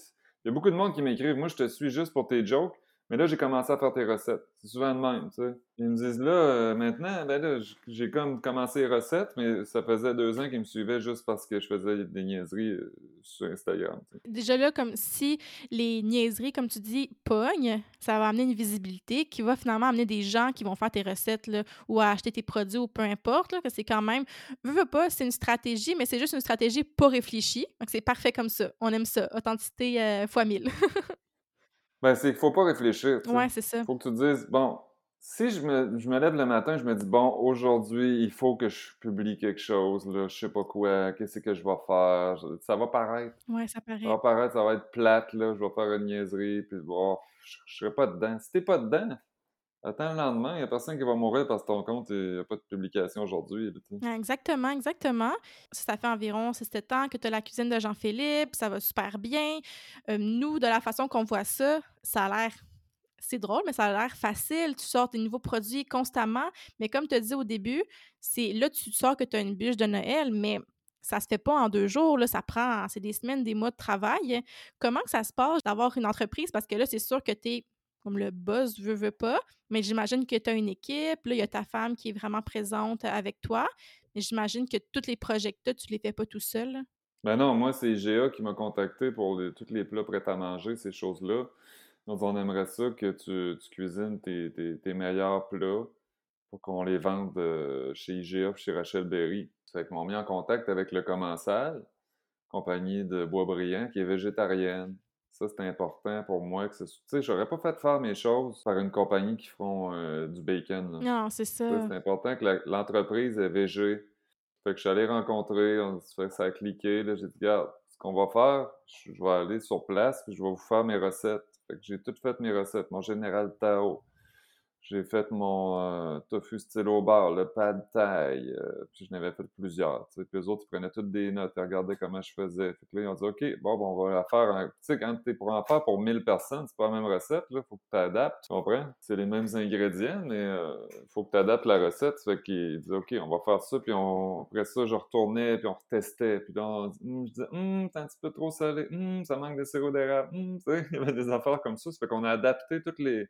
il y a beaucoup de monde qui m'écrivent. Moi, je te suis juste pour tes jokes. Mais là, j'ai commencé à faire tes recettes. C'est souvent le même, tu sais. Ils me disent là, euh, maintenant, ben là, j'ai comme commencé les recettes, mais ça faisait deux ans qu'ils me suivaient juste parce que je faisais des niaiseries euh, sur Instagram. Déjà là, comme si les niaiseries, comme tu dis, pognent, ça va amener une visibilité qui va finalement amener des gens qui vont faire tes recettes là, ou à acheter tes produits ou peu importe, là, que c'est quand même, veux, veux pas, c'est une stratégie, mais c'est juste une stratégie pas réfléchie. Donc c'est parfait comme ça. On aime ça. Authenticité euh, fois mille. Ben, c'est qu'il faut pas réfléchir. Ouais, c'est ça. faut que tu te dises, bon, si je me, je me lève le matin, je me dis, bon, aujourd'hui, il faut que je publie quelque chose, là, je sais pas quoi, qu'est-ce que je vais faire. Ça va paraître. Ouais, ça paraît. Ça va paraître, ça va être plate, là, je vais faire une niaiserie, puis bon, je, je serai pas dedans. Si t'es pas dedans, Attends le lendemain, il n'y a personne qui va mourir parce que ton compte, il n'y a pas de publication aujourd'hui. Exactement, exactement. Ça fait environ 7 ans que tu as la cuisine de Jean-Philippe, ça va super bien. Nous, de la façon qu'on voit ça, ça a l'air c'est drôle, mais ça a l'air facile. Tu sors des nouveaux produits constamment. Mais comme tu as au début, c'est là tu sors que tu as une bûche de Noël, mais ça se fait pas en deux jours. Là, ça prend, c'est des semaines, des mois de travail. Comment ça se passe d'avoir une entreprise? Parce que là, c'est sûr que tu es comme le boss veut, veut pas. Mais j'imagine que tu as une équipe, là, il y a ta femme qui est vraiment présente avec toi. Mais j'imagine que tous les projets tu les fais pas tout seul. Ben non, moi, c'est IGA qui m'a contacté pour tous les plats prêts à manger, ces choses-là. Donc, on aimerait ça que tu, cuisines tes, meilleurs plats pour qu'on les vende euh, chez IGA chez Rachel Berry. Fait qu'ils m'ont mis en contact avec le Commensal, compagnie de Boisbriand, qui est végétarienne. Ça, c'est important pour moi. que Tu sais, j'aurais pas fait faire mes choses par une compagnie qui font euh, du bacon. Non, c'est ça. C'est important que l'entreprise est végé. Fait que je suis allé rencontrer, on, ça a cliqué. J'ai dit, regarde, ce qu'on va faire, je, vais aller sur place puis je vais vous faire mes recettes. Fait que j'ai tout fait mes recettes. Mon général Tao, j'ai fait mon euh, tofu style au bar, le pad thai, euh, puis je n'avais fait plusieurs. Puis les autres, ils prenaient toutes des notes, ils regardaient comment je faisais. Fait que là, ils ont dit, OK, bon, bon on va la faire. Tu sais, quand tu es pour en faire pour 1000 personnes, c'est pas la même recette, là. Faut que tu adaptes, tu comprends? C'est les mêmes ingrédients, mais euh, faut que tu adaptes la recette. Fait qu'ils disaient, OK, on va faire ça, puis on... après ça, je retournais, puis on retestait. Puis là, on... Hum, je disais, hum, c'est un petit peu trop salé, hum, ça manque de sirop d'érable, tu sais, il y avait des affaires comme ça. Ça fait qu'on a adapté toutes les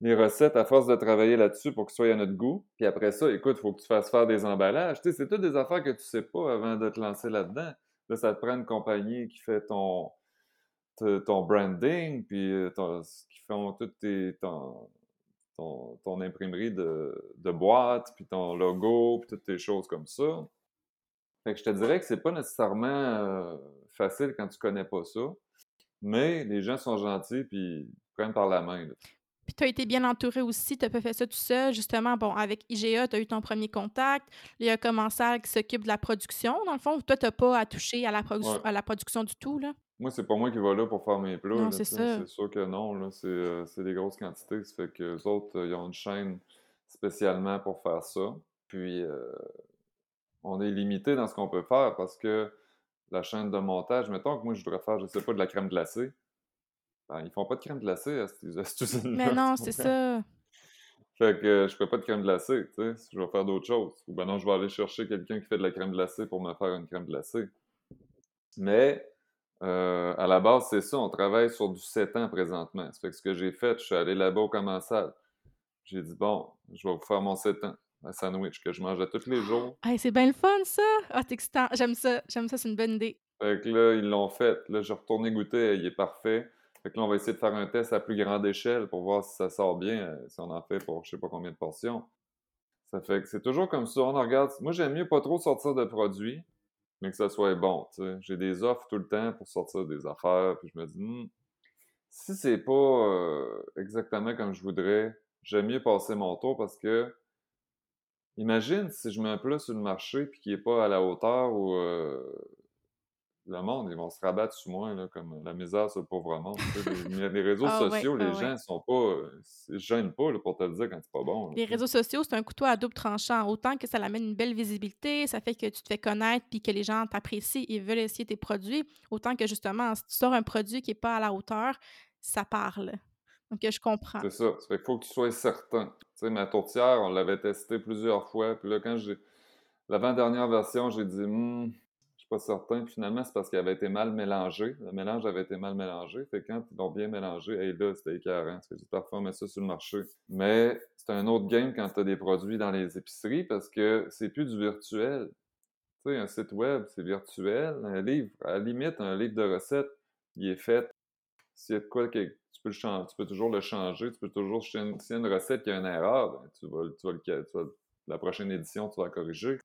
les recettes à force de travailler là-dessus pour que ce soit à notre goût. Puis après ça, écoute, il faut que tu fasses faire des emballages. Tu sais, c'est toutes des affaires que tu sais pas avant de te lancer là-dedans. Là, ça te prend une compagnie qui fait ton, ton branding, puis euh, qui font toutes tes, ton, ton, imprimerie de, de boîte, puis ton logo, puis toutes tes choses comme ça. Fait que je te dirais que c'est pas nécessairement euh, facile quand tu connais pas ça, mais les gens sont gentils, puis prennent par la main. Puis tu as été bien entouré aussi, tu n'as pas fait ça tout seul. Justement, bon, avec IGA, tu as eu ton premier contact. Il y a Commensal qui s'occupe de la production. Dans le fond, toi, tu n'as pas à toucher à la, à la production du tout. Là? Moi, c'est pas moi qui va là pour faire mes plats. Non, c'est ça. C'est sûr que non. Euh, c'est des grosses quantités. Ça fait que les autres, euh, ils ont une chaîne spécialement pour faire ça. Puis, euh, on est limité dans ce qu'on peut faire parce que la chaîne de montage, mettons que moi, je voudrais faire, je sais pas, de la crème glacée. Ben, ils font pas de crème glacée à cette, usine-là. Mais non, c'est ça. Fait que je fais pas de crème glacée, tu sais, je vais faire d'autres choses. Ou ben non, je vais aller chercher quelqu'un qui fait de la crème glacée pour me faire une crème glacée. Mais Euh, à la base, c'est ça, on travaille sur du 7 ans présentement. Ça fait que ce que j'ai fait, je suis allé là-bas au commensal. J'ai dit, bon, je vais vous faire mon 7 ans, un sandwich que je mangeais tous les jours. Hey, c'est bien le fun, ça! Ah, c'est excitant. J'aime ça. J'aime ça, c'est une bonne idée. Fait que là, ils l'ont fait. Là, j'ai retourné goûter, il est parfait. Fait que là, on va essayer de faire un test à plus grande échelle pour voir si ça sort bien, euh, si on en fait pour je sais pas combien de portions. Ça fait que c'est toujours comme ça, on regarde. Moi, j'aime mieux pas trop sortir de produits, mais que ça soit bon. J'ai des offres tout le temps pour sortir des affaires, puis je me dis, Hmm, si c'est pas euh, exactement comme je voudrais, j'aime mieux passer mon tour parce que imagine si je mets un plat sur le marché puis qu'il est pas à la hauteur ou euh, le monde, ils vont se rabattre sur moi là, comme la misère sur le pauvre monde. tu sais. Les, les réseaux Ah ouais, sociaux, les ah ouais. gens sont pas, ils gênent pas là, pour te le dire quand c'est pas bon. là, Les réseaux sociaux, c'est un couteau à double tranchant. Autant que ça amène une belle visibilité, ça fait que tu te fais connaître puis que les gens t'apprécient et veulent essayer tes produits. Autant que justement, si tu sors un produit qui n'est pas à la hauteur, ça parle. Donc, je comprends. C'est ça. Ça fait qu'il faut que tu sois certain. Tu sais, ma tourtière, on l'avait testée plusieurs fois. Puis là, quand j'ai. L'avant-dernière version, j'ai dit, Hmm, pas certain. Finalement, c'est parce qu'elle avait été mal mélangée. Le mélange avait été mal mélangé. Fait quand ils l'ont bien mélangé, hey, là, c'était écœurant. Parce que j'ai parfois on met ça sur le marché. Mais c'est un autre game quand tu as des produits dans les épiceries parce que c'est plus du virtuel. Tu sais, un site web, c'est virtuel. Un livre, à la limite, un livre de recettes, il est fait. S'il y a de quoi que tu peux, le chan- tu peux toujours le changer, tu peux toujours, s'il y a une recette qui a une erreur, ben, tu vas, le- la prochaine édition, tu vas la corriger.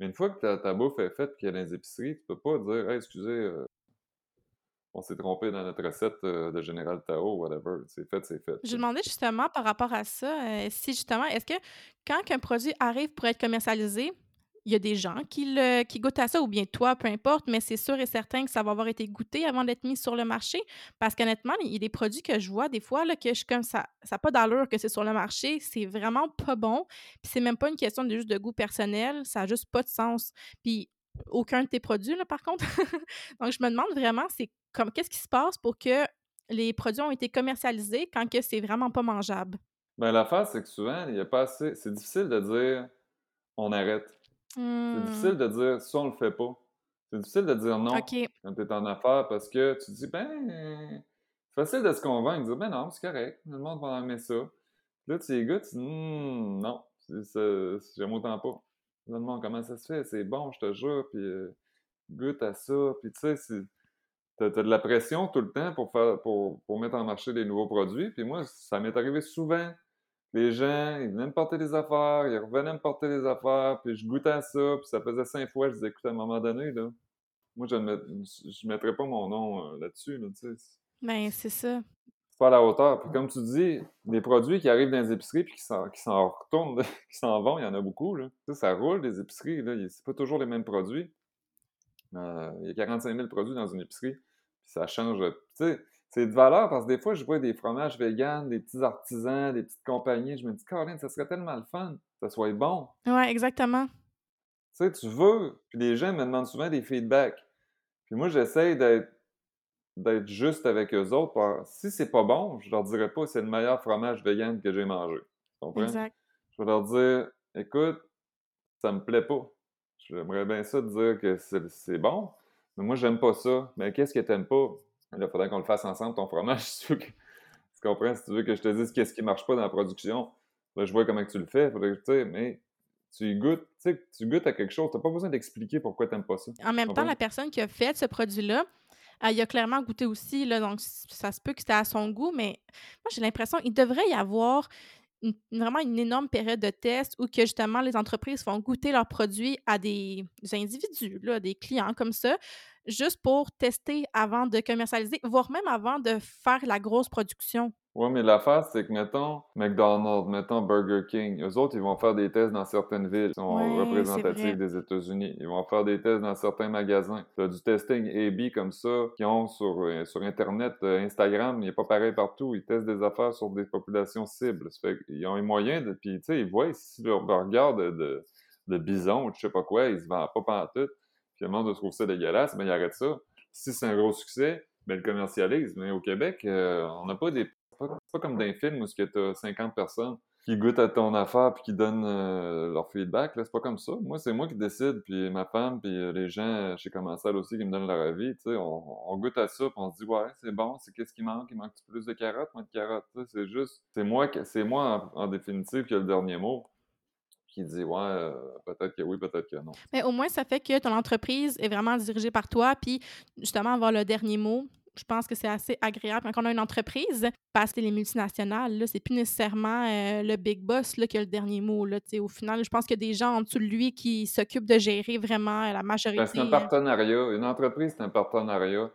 Mais une fois que ta, ta bouffe est faite et qu'il y a dans les épiceries, tu peux pas dire, hey, excusez, euh, on s'est trompé dans notre recette euh, de Général Tao, whatever. C'est fait, c'est fait. Je demandais justement par rapport à ça, euh, si justement, est-ce que quand un produit arrive pour être commercialisé, il y a des gens qui, goûtent à ça, ou bien toi, peu importe, mais c'est sûr et certain que ça va avoir été goûté avant d'être mis sur le marché. Parce qu'honnêtement, il y a des produits que je vois des fois là, que je suis comme ça, ça n'a pas d'allure que c'est sur le marché, c'est vraiment pas bon. Puis c'est même pas une question de juste de goût personnel, ça n'a juste pas de sens. Puis aucun de tes produits, là, par contre. Donc je me demande vraiment, c'est comme qu'est-ce qui se passe pour que les produits ont été commercialisés quand que c'est vraiment pas mangeable? Ben, l'affaire, c'est que souvent, il y a pas assez. C'est difficile de dire on arrête. C'est Hmm, difficile de dire ça, on le fait pas. C'est difficile de dire non quand tu es en affaires parce que tu dis, ben, c'est facile de se convaincre, de dire, ben non, c'est correct, le monde va aimer ça. Puis là, tu les goûtes, tu dis, Hmm, non, j'aime autant pas. Là, le monde, comment ça se fait? C'est bon, je te jure, puis euh, goûte à ça, puis tu sais, t'as t'as de la pression tout le temps pour faire, pour, pour mettre en marché des nouveaux produits. Puis moi, ça m'est arrivé souvent. Les gens, ils venaient me porter des affaires, ils revenaient me porter des affaires, puis je goûtais à ça, puis ça faisait cinq fois, je disais, écoute, à un moment donné, là, moi, je ne je mettrais pas mon nom euh, là-dessus, là, tu sais. Ben, c'est ça. C'est pas à la hauteur. Puis comme tu dis, des produits qui arrivent dans les épiceries puis qui s'en, qui s'en retournent, qui s'en vont, il y en a beaucoup, là. Tu sais, ça roule, des épiceries, là. C'est pas toujours les mêmes produits. Euh, il y a 45 000 produits dans une épicerie, puis ça change. Tu sais, c'est de valeur parce que des fois, je vois des fromages véganes, des petits artisans, des petites compagnies. Je me dis, Caroline, ça serait tellement le fun que ça soit bon. Ouais, exactement. Tu sais, tu veux. Puis les gens me demandent souvent des feedbacks. Puis moi, j'essaye d'être d'être juste avec eux autres. Si c'est pas bon, je leur dirai pas c'est le meilleur fromage vegan que j'ai mangé. Tu comprends? Exact. Je vais leur dire, écoute, ça me plaît pas. J'aimerais bien ça te dire que c'est bon, mais moi, j'aime pas ça. Mais qu'est-ce que t'aimes pas? Là, il faudrait qu'on le fasse ensemble, ton fromage. si tu veux que- tu comprends? Si tu veux que je te dise qu'est-ce qui marche pas dans la production, là, je vois comment tu le fais. Faudrait que, tu mais tu goûtes, tu tu goûtes à quelque chose. T'as pas besoin d'expliquer pourquoi t'aimes pas ça. En même temps, la personne qui a fait ce produit-là, elle y a clairement goûté aussi, là, donc ça se peut que c'était à son goût, mais moi, j'ai l'impression qu'il devrait y avoir une- vraiment une énorme période de test où que justement les entreprises font goûter leurs produits à des individus, là, des clients comme ça, juste pour tester avant de commercialiser, voire même avant de faire la grosse production. Ouais, mais l'affaire, c'est que, mettons, McDonald's, mettons Burger King, eux autres, ils vont faire des tests dans certaines villes qui sont Ouais, représentatives des États-Unis. Ils vont faire des tests dans certains magasins. Tu as du testing A-B comme ça, qu'ils ont sur, euh, sur Internet, euh, Instagram, il n'est pas pareil partout. Ils testent des affaires sur des populations cibles. Ça fait qu'ils ont les moyens de... Puis, tu sais, ils voient si leur burger de, de, de bison ou je sais pas quoi, ils se vendent pas pantoute, puis le monde trouve ça dégueulasse, mais ils arrêtent ça. Si c'est un gros succès, ben, le commercialisent. Mais au Québec, euh, on n'a pas des... Pas, pas comme dans les films où tu as 50 personnes qui goûtent à ton affaire puis qui donnent euh, leur feedback. C'est pas comme ça. Moi, c'est moi qui décide, puis ma femme, puis euh, les gens chez Commensal aussi qui me donnent leur avis. Tu sais, on, goûte à ça, puis on se dit ouais, c'est bon. C'est qu'est-ce qui manque? Il manque plus de carottes, moins de carottes. C'est juste, c'est moi, moi en, définitive qui a le dernier mot. Qui dit ouais, euh, peut-être que oui, peut-être que non. Mais au moins, ça fait que ton entreprise est vraiment dirigée par toi, puis justement avoir le dernier mot je pense que c'est assez agréable quand on a une entreprise, parce que les multinationales, là, c'est plus nécessairement euh, le big boss là, qui a le dernier mot. Là, au final, je pense qu'il y a des gens en dessous de lui qui s'occupent de gérer vraiment la majorité. Ben, c'est un partenariat. Une entreprise, c'est un partenariat.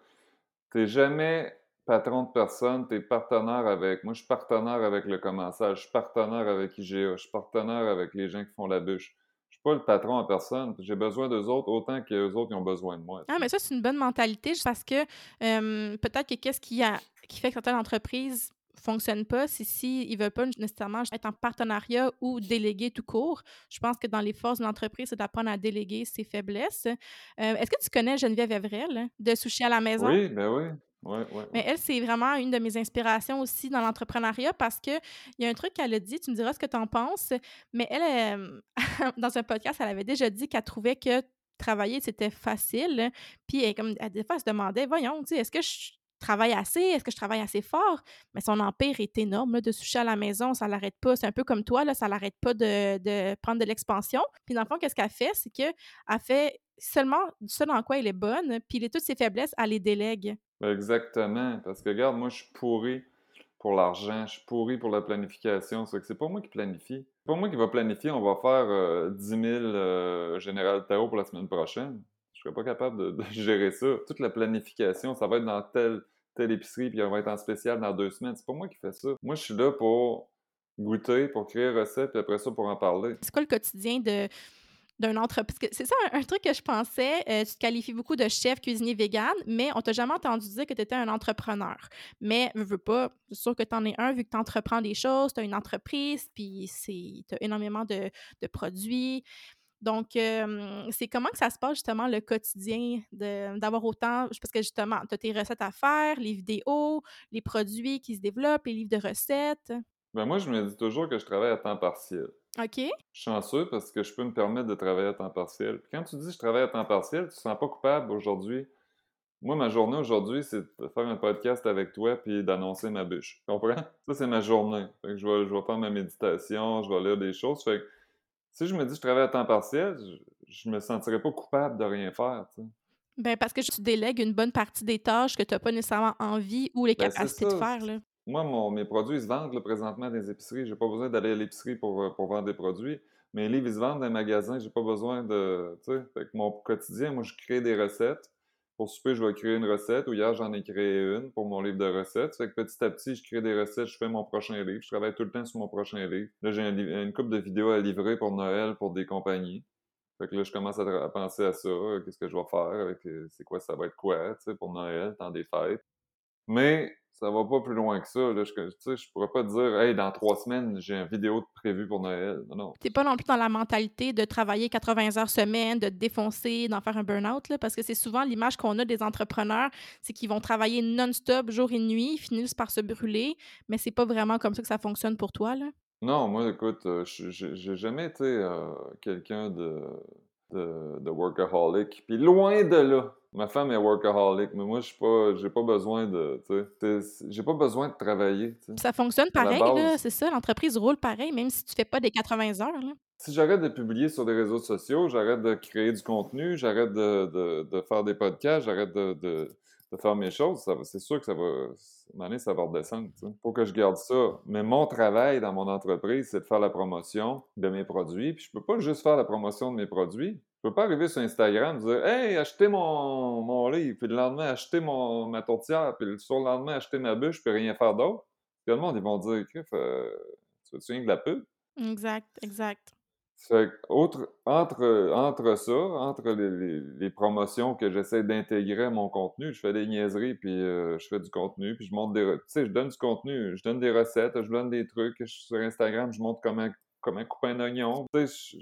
Tu n'es jamais patron de personne, tu es partenaire avec. Moi, je suis partenaire avec le commensage, je suis partenaire avec IGA, je suis partenaire avec les gens qui font la bûche pas le patron à personne. J'ai besoin d'eux autres autant qu'eux autres qui ont besoin de moi. Ah, mais ça, c'est une bonne mentalité parce que peut-être que qu'est-ce qui, a, qui fait que certaines entreprises fonctionnent pas, c'est s'ils ne veulent pas nécessairement être en partenariat ou déléguer tout court. Je pense que dans les forces de l'entreprise, c'est d'apprendre à déléguer ses faiblesses. Euh, est-ce que tu connais Geneviève Evrel de Sushi à la maison? Oui, ben oui. Mais elle, c'est vraiment une de mes inspirations aussi dans l'entrepreneuriat parce qu'il y a un truc qu'elle a dit, tu me diras ce que tu en penses, mais elle, dans un podcast, elle avait déjà dit qu'elle trouvait que travailler, c'était facile. Puis, elle, comme, des fois, elle se demandait, voyons, est-ce que je travaille assez? Est-ce que je travaille assez fort? Mais son empire est énorme, de sushi à la maison, ça l'arrête pas. C'est un peu comme toi, là, ça l'arrête pas de, de, prendre de l'expansion. Puis dans le fond, qu'est-ce qu'elle fait? C'est qu'elle fait seulement ce dans quoi elle est bonne, puis les, toutes ses faiblesses, elle les délègue. Exactement. Parce que, regarde, moi, je suis pourri pour l'argent, je suis pourri pour la planification. C'est que c'est pas moi qui planifie. C'est pas moi qui va planifier, on va faire euh, 10 000 euh, Général Tao pour la semaine prochaine. Je serais pas capable de, gérer ça. Toute la planification, ça va être dans telle, telle épicerie, puis on va être en spécial dans deux semaines. C'est pas moi qui fais ça. Moi, je suis là pour goûter, pour créer recette, puis après ça, pour en parler. C'est quoi le quotidien de d'un. C'est ça un, truc que je pensais. Euh, tu te qualifies beaucoup de chef cuisinier vegan, mais on t'a jamais entendu dire que tu étais un entrepreneur. Mais je veux pas, c'est sûr que tu en es un vu que tu entreprends des choses, tu as une entreprise, puis tu as énormément de, de produits. Donc, c'est comment que ça se passe justement le quotidien d'avoir autant, parce que justement, tu as tes recettes à faire, les vidéos, les produits qui se développent, les livres de recettes? Ben moi, je me dis toujours que je travaille à temps partiel. OK. Je suis chanceux parce que je peux me permettre de travailler à temps partiel. Puis quand tu dis je travaille à temps partiel, tu te sens pas coupable aujourd'hui. Moi, ma journée aujourd'hui, c'est de faire un podcast avec toi puis d'annoncer ma bûche. Tu comprends? Ça, c'est ma journée. Fait que je, vais, je vais faire ma méditation, je vais lire des choses. Fait que si je me dis je travaille à temps partiel, je, me sentirais pas coupable de rien faire. Tu Ben, parce que tu délègues une bonne partie des tâches que tu n'as pas nécessairement envie ou les ben, capacités de faire. Là. Moi, mes produits, se vendent présentement dans les épiceries. J'ai pas besoin d'aller à l'épicerie pour, euh, pour, vendre des produits. Mes livres, se vendent dans les magasins. J'ai pas besoin de. Que mon quotidien, moi, je crée des recettes. Pour souper, je vais créer une recette. Ou hier, j'en ai créé une pour mon livre de recettes. Fait que petit à petit, je crée des recettes, je fais mon prochain livre. Je travaille tout le temps sur mon prochain livre. Là, j'ai une coupe de vidéos à livrer pour Noël pour des compagnies. Fait que là, je commence à, penser à ça. Qu'est-ce que je vais faire. Euh, c'est quoi, ça va être quoi, tu sais, pour Noël, temps des fêtes. Mais ça va pas plus loin que ça. Là. Je, je pourrais pas te dire, hey, dans trois semaines, j'ai une vidéo prévue pour Noël. Non, non. T'es pas non plus dans la mentalité de travailler 80 heures semaine, de te défoncer, d'en faire un burn-out, parce que c'est souvent l'image qu'on a des entrepreneurs, c'est qu'ils vont travailler non-stop, jour et nuit, ils finissent par se brûler, mais c'est pas vraiment comme ça que ça fonctionne pour toi, là. Non, moi, écoute, euh, j'ai jamais été euh, quelqu'un de, de, de workaholic. Puis loin de là. Ma femme est workaholic, mais moi, je suis pas, j'ai pas besoin de, j'ai pas besoin de travailler. Ça fonctionne pareil, là, c'est ça. L'entreprise roule pareil, même si tu fais pas des 80 heures. Là. Si j'arrête de publier sur des réseaux sociaux, j'arrête de créer du contenu, j'arrête de, de, de, faire des podcasts, j'arrête de, de, faire mes choses, c'est sûr que ça va, ça va redescendre. Il faut que je garde ça. Mais mon travail dans mon entreprise, c'est de faire la promotion de mes produits. Puis je peux pas juste faire la promotion de mes produits. Je peux pas arriver sur Instagram et dire Hey, achetez mon, mon livre, puis le lendemain, achetez mon, ma tourtière, puis le lendemain, achetez ma bûche, puis rien faire d'autre. Puis le monde, ils vont dire euh, Tu veux-tu rien de la pub? Exact, exact. Fait autre, entre, entre ça, entre les, les, promotions que j'essaie d'intégrer à mon contenu, je fais des niaiseries, puis euh, je fais du contenu, puis je montre des... Tu sais, je donne du contenu, je donne des recettes, je donne des trucs, sur Instagram, je montre comment couper un oignon. Tu sais,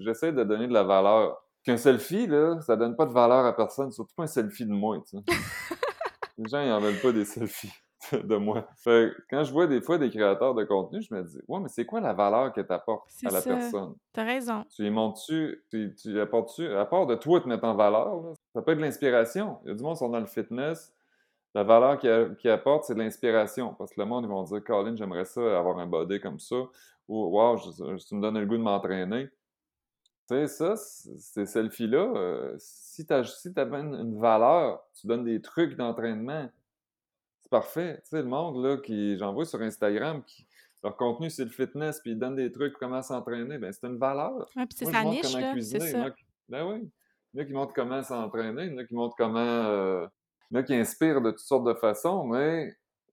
j'essaie de donner de la valeur. Qu'un selfie, là, ça donne pas de valeur à personne, surtout pas un selfie de moi, tu sais. Les gens, ils en veulent pas des selfies. de moi. Fait quand je vois des fois des créateurs de contenu, je me dis, ouais, mais c'est quoi la valeur que tu apportes à la ça. personne? T'as raison. Tu y montres-tu, tu, tu apportes-tu, à part de toi te mettre en valeur, là, ça peut être de l'inspiration. Il y a du monde qui sont dans le fitness. La valeur qu'ils qu'ils apportent, c'est de l'inspiration. Parce que le monde, ils vont dire, Colin, j'aimerais ça, avoir un body comme ça. Ou, wow, je- je- tu me donnes le goût de m'entraîner. Tu sais, ça, ces selfies-là, euh, si tu si t'amènes une valeur, tu donnes des trucs d'entraînement, c'est parfait. Tu sais, le monde, là, qui, j'en vois sur Instagram, qui, leur contenu, c'est le fitness, puis ils donnent des trucs comment s'entraîner, ben c'est une valeur. Ouais, puis c'est sa niche, là. C'est ça. Ben oui. Il y en a qui montrent comment s'entraîner, il y en a qui montrent comment... euh, Il y en a qui inspirent de toutes sortes de façons, mais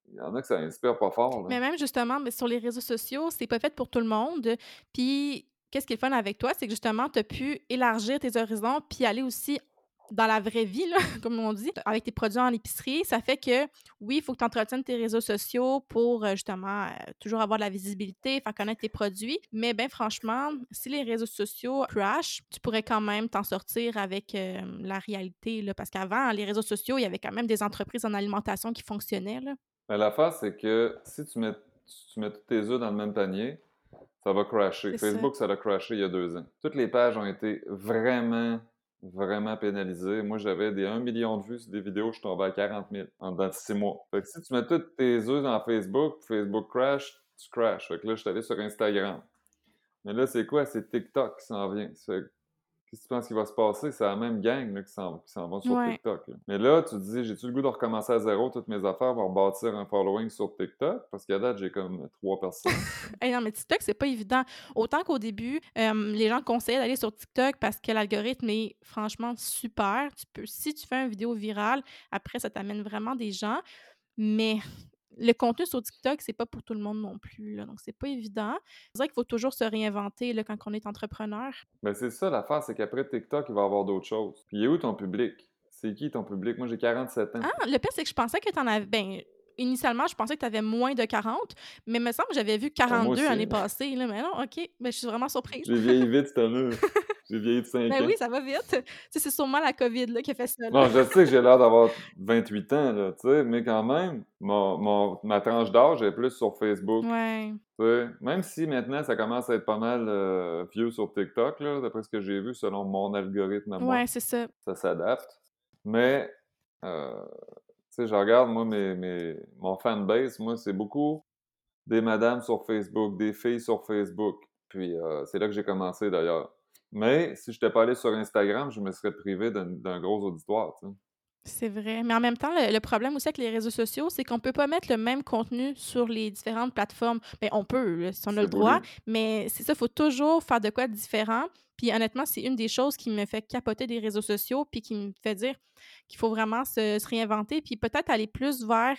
il y en a que ça inspire pas fort. Mais même justement, mais sur les réseaux sociaux, c'est pas fait pour tout le monde. Puis, qu'est-ce qui est fun avec toi, c'est que justement, tu as pu élargir tes horizons puis aller aussi dans la vraie vie, comme on dit, avec tes produits en épicerie. Ça fait que, oui, il faut que tu entretiennes tes réseaux sociaux pour euh, justement euh, toujours avoir de la visibilité, faire connaître tes produits. Mais bien, franchement, si les réseaux sociaux crash, tu pourrais quand même t'en sortir avec euh, la réalité. Là, parce qu'avant, les réseaux sociaux, il y avait quand même des entreprises en alimentation qui fonctionnaient. Mais l'affaire, c'est que si tu mets, tu mets tous tes œufs dans le même panier, ça va crasher. Facebook, ça a crashé il y a deux ans. Toutes les pages ont été vraiment, vraiment pénalisées. Moi, j'avais des 1 million de vues sur des vidéos, je tombais à 40 000 en dedans de six mois. Fait que si tu mets tous tes œufs dans Facebook, Facebook crash, tu crash. Fait que là, je suis allé sur Instagram. Mais là, c'est quoi? C'est TikTok qui s'en vient. Fait que Qu'est-ce que tu penses qui va se passer? C'est la même gang là, qui s'en vont sur Ouais. TikTok. là. Mais là, tu te dis, j'ai-tu le goût de recommencer à zéro toutes mes affaires pour bâtir un following sur TikTok? Parce qu'à date, j'ai comme trois personnes. Hey, non, mais TikTok, c'est pas évident. Autant qu'au début, euh, les gens conseillaient d'aller sur TikTok parce que l'algorithme est franchement super. Tu peux, si tu fais une vidéo virale, après, ça t'amène vraiment des gens. Mais le contenu sur TikTok, c'est pas pour tout le monde non plus. Là, donc, c'est pas évident. C'est vrai qu'il faut toujours se réinventer là, quand on est entrepreneur. Mais c'est ça l'affaire, c'est qu'après TikTok, il va y avoir d'autres choses. Puis il est où ton public? C'est qui ton public? Moi, j'ai 47 ans. Ah, le pire, c'est que je pensais que tu en avais. Ben, initialement, je pensais que tu avais moins de 40, mais il me semble que j'avais vu Ah, moi 42 aussi. l'année passée. Là, mais non, OK. Ben, je suis vraiment surprise. J'ai vieilli vite cette année. J'ai vieilli de 5 Ben ans. oui, ça va vite. C'est sûrement la COVID là, qui a fait ça. là. Non, je sais que j'ai l'air d'avoir 28 ans, là, mais quand même, mon, mon- ma tranche d'âge est plus sur Facebook. Ouais. Même si maintenant ça commence à être pas mal euh, vieux sur TikTok, là, d'après ce que j'ai vu, selon mon algorithme à moi, Ouais, c'est ça. ça s'adapte. Mais, euh, sais, je regarde, moi, mes, mes, mon fanbase, moi, c'est beaucoup des madames sur Facebook, des filles sur Facebook. Puis, euh, c'est là que j'ai commencé d'ailleurs. Mais si je n'étais pas allé sur Instagram, je me serais privé d'un gros auditoire, tu sais. C'est vrai. Mais en même temps, le, le problème aussi avec les réseaux sociaux, c'est qu'on peut pas mettre le même contenu sur les différentes plateformes. Ben, on peut, là, si on a le droit, voulu. mais c'est ça, il faut toujours faire de quoi de différent. Puis honnêtement, c'est une des choses qui me fait capoter des réseaux sociaux, puis qui me fait dire qu'il faut vraiment se, réinventer, puis peut-être aller plus vers...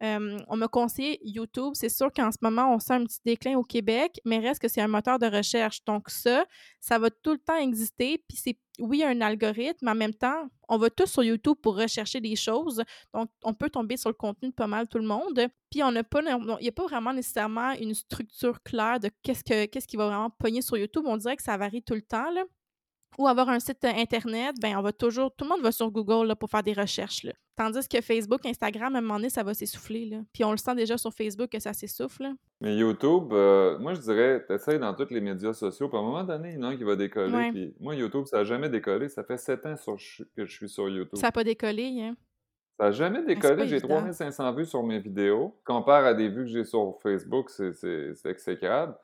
on m'a conseillé YouTube. C'est sûr qu'en ce moment, on sent un petit déclin au Québec, mais reste que c'est un moteur de recherche. Donc ça, ça va tout le temps exister. Puis c'est, oui, un algorithme, mais en même temps, on va tous sur YouTube pour rechercher des choses. Donc, on peut tomber sur le contenu de pas mal tout le monde. Puis, on n'a pas, il n'y a pas vraiment nécessairement une structure claire de qu'est-ce, que, qu'est-ce qui va vraiment pogner sur YouTube. On dirait que ça varie tout le temps. Ou avoir un site euh, Internet, ben on va toujours, tout le monde va sur Google là, pour faire des recherches. Là. Tandis que Facebook, Instagram, à un moment donné, ça va s'essouffler. Là. Puis on le sent déjà sur Facebook que ça s'essouffle. Mais YouTube, euh, moi je dirais, t'essayes dans tous les médias sociaux, puis à un moment donné, il y en a un qui va décoller. Ouais. Puis moi, YouTube, ça n'a jamais décollé. Ça fait sept ans sur- que je suis sur YouTube. Ça n'a pas décollé. Hein. Ça n'a jamais pas décollé. J'ai évident. 3500 vues sur mes vidéos. Compare à des vues que j'ai sur Facebook, c'est exécrable.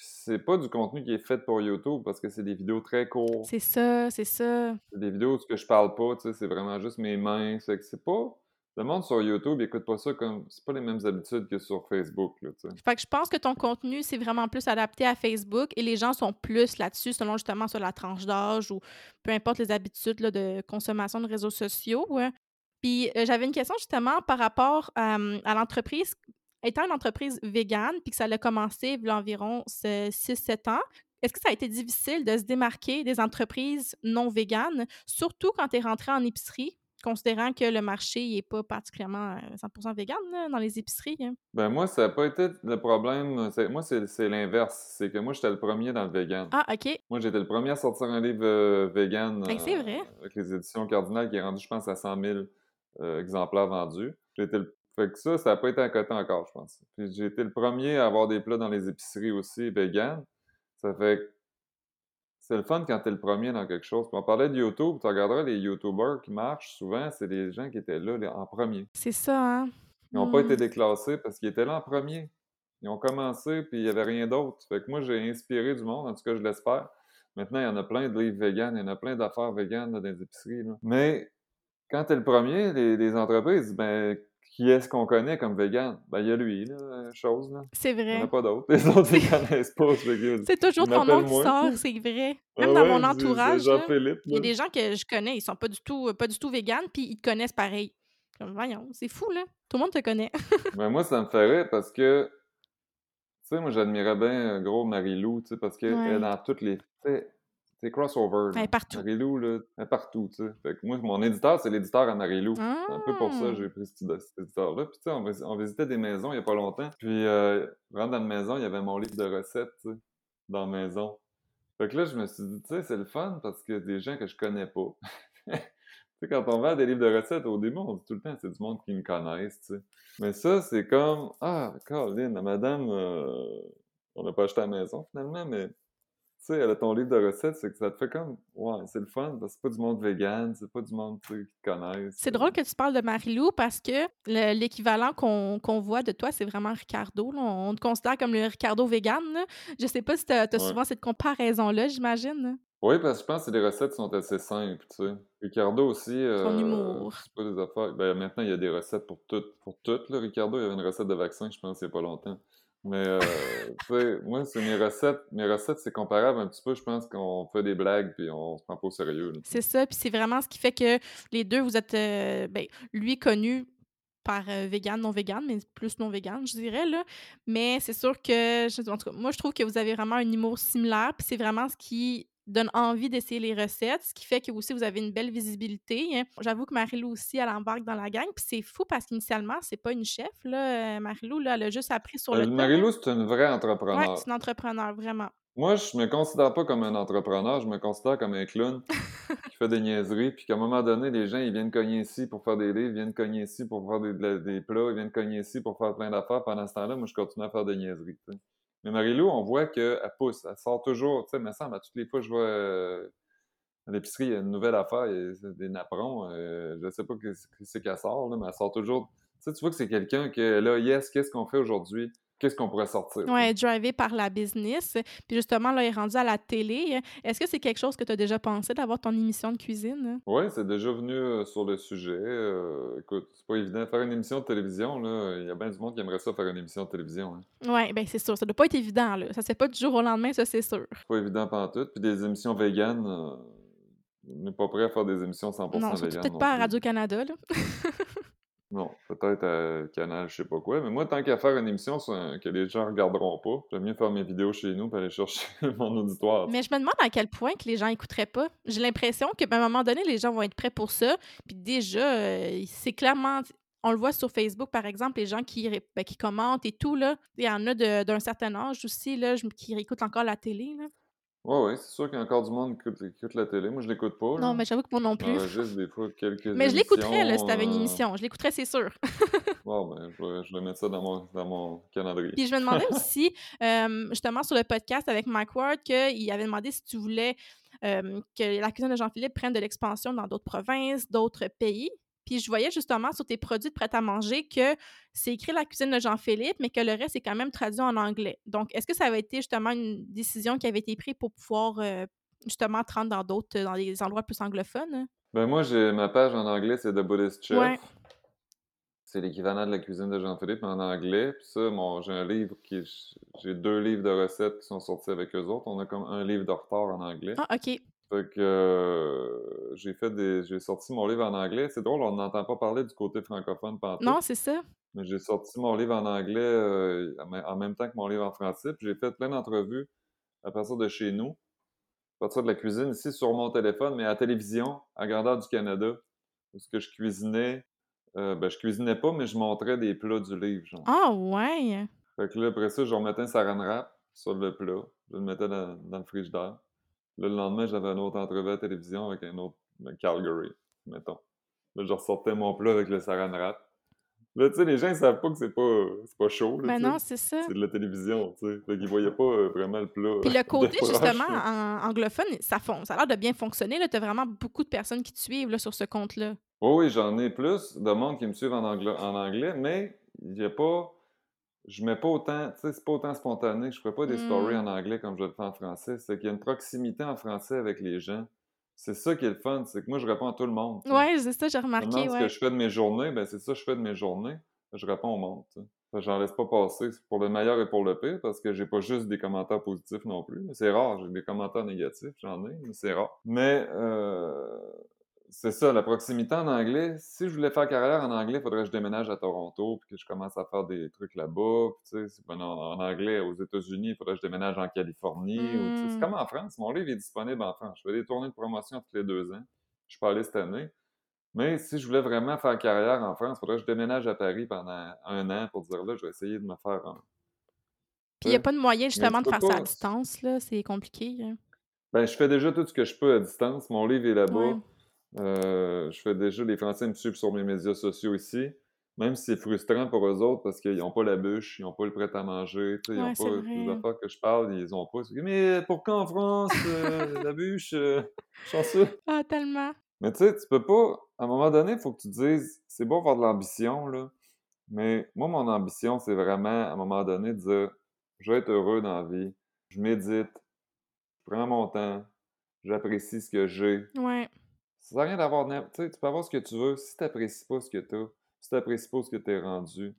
Puis c'est pas du contenu qui est fait pour YouTube parce que c'est des vidéos très courtes. C'est ça, c'est ça. C'est des vidéos où je parle pas, tu sais, c'est vraiment juste mes mains. C'est que c'est pas. Le monde sur YouTube, il écoute pas ça comme. C'est pas les mêmes habitudes que sur Facebook, là, tu sais. Fait que je pense que ton contenu, c'est vraiment plus adapté à Facebook et les gens sont plus là-dessus selon justement sur la tranche d'âge ou peu importe les habitudes là, de consommation de réseaux sociaux. ouais. Puis euh, j'avais une question justement par rapport euh, à l'entreprise. Étant une entreprise végane, puis que ça a commencé il y a environ 6-7 ans, est-ce que ça a été difficile de se démarquer des entreprises non véganes, surtout quand tu es rentré en épicerie, considérant que le marché n'est pas particulièrement euh, 100% végane là, dans les épiceries? hein? Ben moi, ça n'a pas été le problème. Moi, c'est l'inverse. C'est que moi, j'étais le premier dans le vegan. Ah, OK. Moi, j'étais le premier à sortir un livre euh, vegan Hey, c'est euh, vrai. avec les éditions Cardinal qui est rendu, je pense, à 100 000 euh, exemplaires vendus. J'étais le- Fait que ça, ça n'a pas été à côté encore, je pense. Puis j'ai été le premier à avoir des plats dans les épiceries aussi vegan. Ça fait que c'est le fun quand t'es le premier dans quelque chose. Puis on parlait de YouTube, tu regarderas les YouTubers qui marchent, souvent, c'est des gens qui étaient là, en premier. C'est ça, hein? Ils n'ont pas été Hmm. déclassés parce qu'ils étaient là en premier. Ils ont commencé, puis il n'y avait rien d'autre. Fait que moi, j'ai inspiré du monde, en tout cas, je l'espère. Maintenant, il y en a plein de livres vegan, il y en a plein d'affaires vegan là, dans les épiceries. là. Mais quand tu es le premier, les, les entreprises, ben, qui est-ce qu'on connaît comme vegan? Ben, il y a lui, là, euh, chose, là. C'est Il n'y en vrai. a pas d'autres. Les autres, ils connaissent pas. C'est toujours ton nom qui sort, c'est vrai. Ah Même dans ouais, mon entourage, il y a des gens que je connais, ils sont pas du tout, pas du tout véganes, puis ils te connaissent pareil. Comme, voyons, c'est fou, là. Tout le monde te connaît. Ben, moi, ça me ferait parce que, tu sais, moi, j'admirais bien euh, gros Marie-Lou, tu sais, parce qu'elle Ouais. est dans toutes les. C'est crossover. Là. partout. Marie-Lou, là, partout, tu sais. Fait que moi, mon éditeur, c'est l'éditeur à Marie-Lou. C'est un peu pour ça que j'ai pris cet, édi- cet éditeur-là. Puis, tu sais, on, vis- on visitait des maisons il n'y a pas longtemps. Puis, euh, rentre dans la maison, il y avait mon livre de recettes, tu sais, dans la maison. Fait que là, je me suis dit, tu sais, c'est le fun parce que des gens que je connais pas. tu sais, quand on vend des livres de recettes, au début, on dit tout le temps, c'est du monde qui me connaissent, tu sais. Mais ça, c'est comme, ah, Caroline, la madame, euh, on n'a pas acheté à la maison finalement, mais tu sais, elle a ton livre de recettes, c'est que ça te fait comme, ouais, c'est le fun, parce que c'est pas du monde vegan, c'est pas du monde, tu sais, qui te connaissent. C'est drôle que tu parles de Marie-Lou parce que le- l'équivalent qu'on voit de toi, c'est vraiment Ricardo. là. On te considère comme le Ricardo vegan. là. Je sais pas si tu as, Ouais. souvent cette comparaison-là, j'imagine. Oui, parce que je pense que les recettes sont assez simples, tu sais. Ricardo aussi, Son euh, humour. c'est pas des affaires. Ben, maintenant, il y a des recettes pour tout. Pour tout, là. Ricardo, il y avait une recette de vaccin, je pense, il y a pas longtemps. Mais, euh, moi, c'est mes recettes. Mes recettes, c'est comparable un petit peu. Je pense qu'on fait des blagues puis on se prend pas au sérieux. C'est ça, puis c'est vraiment ce qui fait que les deux, vous êtes, euh, ben, lui connu par euh, vegan, non vegan, mais plus non vegan, je dirais, là. Mais c'est sûr que, en tout cas, moi, je trouve que vous avez vraiment un humour similaire, puis c'est vraiment ce qui donne envie d'essayer les recettes, ce qui fait que aussi vous avez une belle visibilité. hein. J'avoue que Marie-Lou aussi, elle embarque dans la gang, puis c'est fou parce qu'initialement, c'est pas une chef, là. euh, Marie-Lou, là, elle a juste appris sur le Euh, tas. Marie-Lou, c'est une vraie Ouais, entrepreneur. c'est une entrepreneur, vraiment. Moi, je me considère pas comme un entrepreneur, je me considère comme un clown qui fait des niaiseries, puis qu'à un moment donné, les gens, ils viennent cogner ici pour faire des livres, ils viennent cogner ici pour faire des, de la- des plats, ils viennent cogner ici pour faire plein d'affaires. Pendant ce temps-là, moi, je continue à faire des niaiseries. Mais Marie-Lou, on voit qu'elle pousse, elle sort toujours, tu sais, me semble, à toutes les fois, je vois euh, à l'épicerie, il y a une nouvelle affaire, il y a des napperons, euh, je sais pas c'est qu'elle sort, mais elle sort toujours. Tu sais, tu vois que c'est quelqu'un que, là, yes, qu'est-ce qu'on fait aujourd'hui? Qu'est-ce qu'on pourrait sortir? Ouais, drivé par la business. Puis justement, là, il est rendu à la télé. Est-ce que c'est quelque chose que tu as déjà pensé d'avoir ton émission de cuisine? Oui, c'est déjà venu euh, sur le sujet. euh, écoute, c'est pas évident. Faire une émission de télévision, là, il y a bien du monde qui aimerait ça faire une émission de télévision. Hein. Oui, ben c'est sûr. Ça doit pas être évident, là. Ça se fait pas du jour au lendemain, ça, c'est sûr. C'est pas évident pantoute. Puis des émissions véganes, euh, on n'est pas prêt à faire des émissions 100% Non, véganes peut-être non pas à. Radio-Canada, là. Non, peut-être à Canal, je sais pas quoi. Mais moi, tant qu'à faire une émission un- que les gens regarderont pas, j'aime mieux faire mes vidéos chez nous et aller chercher mon auditoire. Mais je me demande à quel point que les gens écouteraient pas. J'ai l'impression qu'à un moment donné, les gens vont être prêts pour ça. Puis déjà, euh, c'est clairement... On le voit sur Facebook, par exemple, les gens qui, ben, qui commentent et tout, là. Il y en a d'un certain âge aussi, là, qui écoutent encore la télé, là. Ouais, ouais, c'est sûr qu'il y a encore du monde qui écoute, qui écoute la télé. Moi, je l'écoute pas. Non, là. mais j'avoue que moi non plus. J'enregistre des fois quelques Mais je l'écouterais, là, si t'avais une émission. Je l'écouterais, c'est sûr. Bon, ben, je vais, je vais mettre ça dans mon, dans mon calendrier. Puis je me demandais aussi, euh, justement, sur le podcast avec Mike Ward, qu'il avait demandé si tu voulais euh, que la cuisine de Jean-Philippe prenne de l'expansion dans d'autres provinces, d'autres pays. Puis je voyais justement sur tes produits de prêt-à-manger que c'est écrit la cuisine de Jean-Philippe, mais que le reste est quand même traduit en anglais. Donc, est-ce que ça avait été justement une décision qui avait été prise pour pouvoir euh, justement te rendre dans d'autres, dans des endroits plus anglophones? hein? Ben, moi, j'ai ma page en anglais, c'est The Buddhist Chef. Ouais. C'est l'équivalent de la cuisine de Jean-Philippe, en anglais. Puis ça, mon, j'ai un livre qui. J'ai deux livres de recettes qui sont sortis avec eux autres. On a comme un livre de retard en anglais. Ah, OK. Fait que euh, j'ai fait des. J'ai sorti mon livre en anglais. C'est drôle, on n'entend pas parler du côté francophone pantoute. Non, c'est ça. Mais j'ai sorti mon livre en anglais euh, en même- temps que mon livre en français. Puis j'ai fait plein d'entrevues à partir de chez nous, à partir de la cuisine ici sur mon téléphone, mais à la télévision, à grandeur du Canada. Parce que je cuisinais. euh, ben, je cuisinais pas, mais je montrais des plats du livre. Genre. Ah, ouais. Fait que là, après ça, je remettais un saran wrap sur le plat. Je le mettais dans, dans le frigidaire. Là, le lendemain, j'avais une autre entrevue à la télévision avec un autre, Calgary, mettons. Là, je ressortais mon plat avec le saran wrap. Là, tu sais, les gens, ils savent pas que c'est pas, c'est pas chaud. Là, Ben non, c'est ça. C'est de la télévision, tu sais. Fait qu'ils voyaient pas euh, vraiment le plat. Puis le côté, justement, là. en anglophone, ça, ça a l'air de bien fonctionner. Tu as vraiment beaucoup de personnes qui te suivent là, sur ce compte-là. Oui, oui, j'en ai plus de monde qui me suivent en anglais, en anglais mais il y a pas. Je mets pas autant, tu sais, c'est pas autant spontané. Je fais pas des stories Hmm. en anglais comme je le fais en français. C'est qu'il y a une proximité en français avec les gens. C'est ça qui est le fun, c'est que moi, je réponds à tout le monde. tu sais. Ouais, c'est ça, j'ai remarqué. demande ce que Ouais. je fais de mes journées, ben c'est ça que je fais de mes journées. Je réponds au monde. tu sais. Fait que J'en laisse pas passer. C'est pour le meilleur et pour le pire, parce que j'ai pas juste des commentaires positifs non plus. C'est rare, j'ai des commentaires négatifs, j'en ai, mais c'est rare. Mais euh, c'est ça, la proximité en anglais. Si je voulais faire carrière en anglais, il faudrait que je déménage à Toronto, puis que je commence à faire des trucs là-bas. Puis, tu sais, ben, en, en anglais, aux États-Unis, il faudrait que je déménage en Californie. ou, tu sais, c'est comme en France. Mon livre est disponible en France. Je fais des tournées de promotion tous les deux ans. Je suis pas allé cette année. Mais si je voulais vraiment faire carrière en France, il faudrait que je déménage à Paris pendant un an pour dire là, je vais essayer de me faire un. Puis il n'y a pas de moyen, justement, de faire ça à distance. là. C'est compliqué. hein? Ben, je fais déjà tout ce que je peux à distance. Mon livre est là-bas. Ouais. Euh, je fais déjà, les Français me suivent sur mes médias sociaux ici. Même si c'est frustrant pour eux autres parce qu'ils n'ont pas la bûche, ils n'ont pas le prêt à manger, ils n'ont pas les affaires que je parle, ils ont pas. Mais pourquoi en France, euh, la bûche, euh, chanceux? Ah, tellement. Mais tu sais, tu peux pas. À un moment donné, il faut que tu te dises, c'est bon avoir de l'ambition, là. Mais moi, mon ambition, c'est vraiment, à un moment donné, de dire, je vais être heureux dans la vie. Je médite, je prends mon temps, j'apprécie ce que j'ai. Ouais. Ça sert à rien d'avoir. Tu sais, tu peux avoir ce que tu veux. Si tu n'apprécies pas ce que tu as, si tu n'apprécies pas ce que tu es rendu,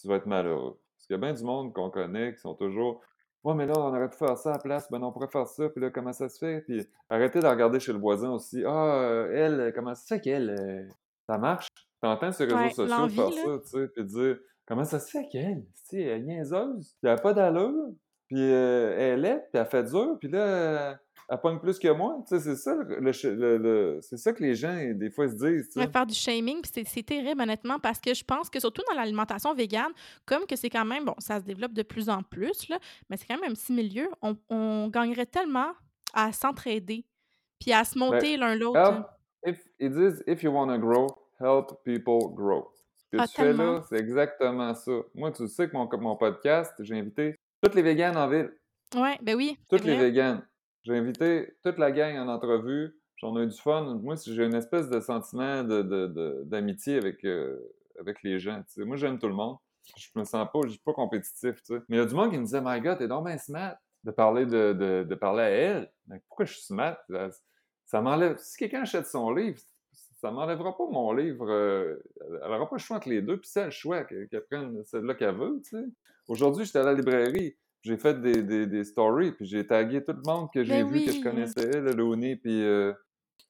tu vas être malheureux. Parce qu'il y a bien du monde qu'on connaît qui sont toujours. Ouais, mais là, on aurait pu faire ça à la place. Ben, non, on pourrait faire ça. Puis là, comment ça se fait? Puis arrêtez de regarder chez le voisin aussi. Ah, euh, elle, comment ça se fait qu'elle. euh, ça marche? T'entends sur les réseaux Ouais, sociaux faire là. ça, tu sais, puis dire comment ça se fait qu'elle? Tu sais, elle est niaiseuse? Puis elle n'a pas d'allure. Puis euh, elle est, puis elle fait dur. Puis là, elle pogne plus que moi. Tu sais, c'est ça, le, le- le- c'est ça que les gens, des fois, se disent. tu Ouais, sais. faire du shaming, puis c'est terrible, honnêtement, parce que je pense que surtout dans l'alimentation végane, comme que c'est quand même, bon, ça se développe de plus en plus, là, mais c'est quand même un petit milieu, on, on gagnerait tellement à s'entraider, puis à se Ben, monter l'un l'autre. help, if, ils disent, if you want to grow, help people grow. Ce que Ah, tu fais là, c'est exactement ça. Moi, tu sais que mon, mon podcast, j'ai invité toutes les véganes en ville. Ouais, ben oui, Toutes les véganes. J'ai invité toute la gang en entrevue. J'en ai eu du fun. Moi, j'ai une espèce de sentiment de- de- de- d'amitié avec, euh, avec les gens. Moi, j'aime tout le monde. Je me sens pas, je suis pas compétitif. Mais il y a du monde qui me disait My God, t'es donc bien smart de parler, de, parler à elle. Mais pourquoi je suis smart? Ça m'enlève. Si quelqu'un achète son livre, ça m'enlèvera pas mon livre. euh, elle n'aura pas le choix entre les deux, puis c'est le choix qu'elle prenne celle-là qu'elle veut. tu sais. Aujourd'hui, j'étais à la librairie. J'ai fait des, des, des stories, puis j'ai tagué tout le monde que j'ai Ben vu, que je connaissais, le Looney, puis euh,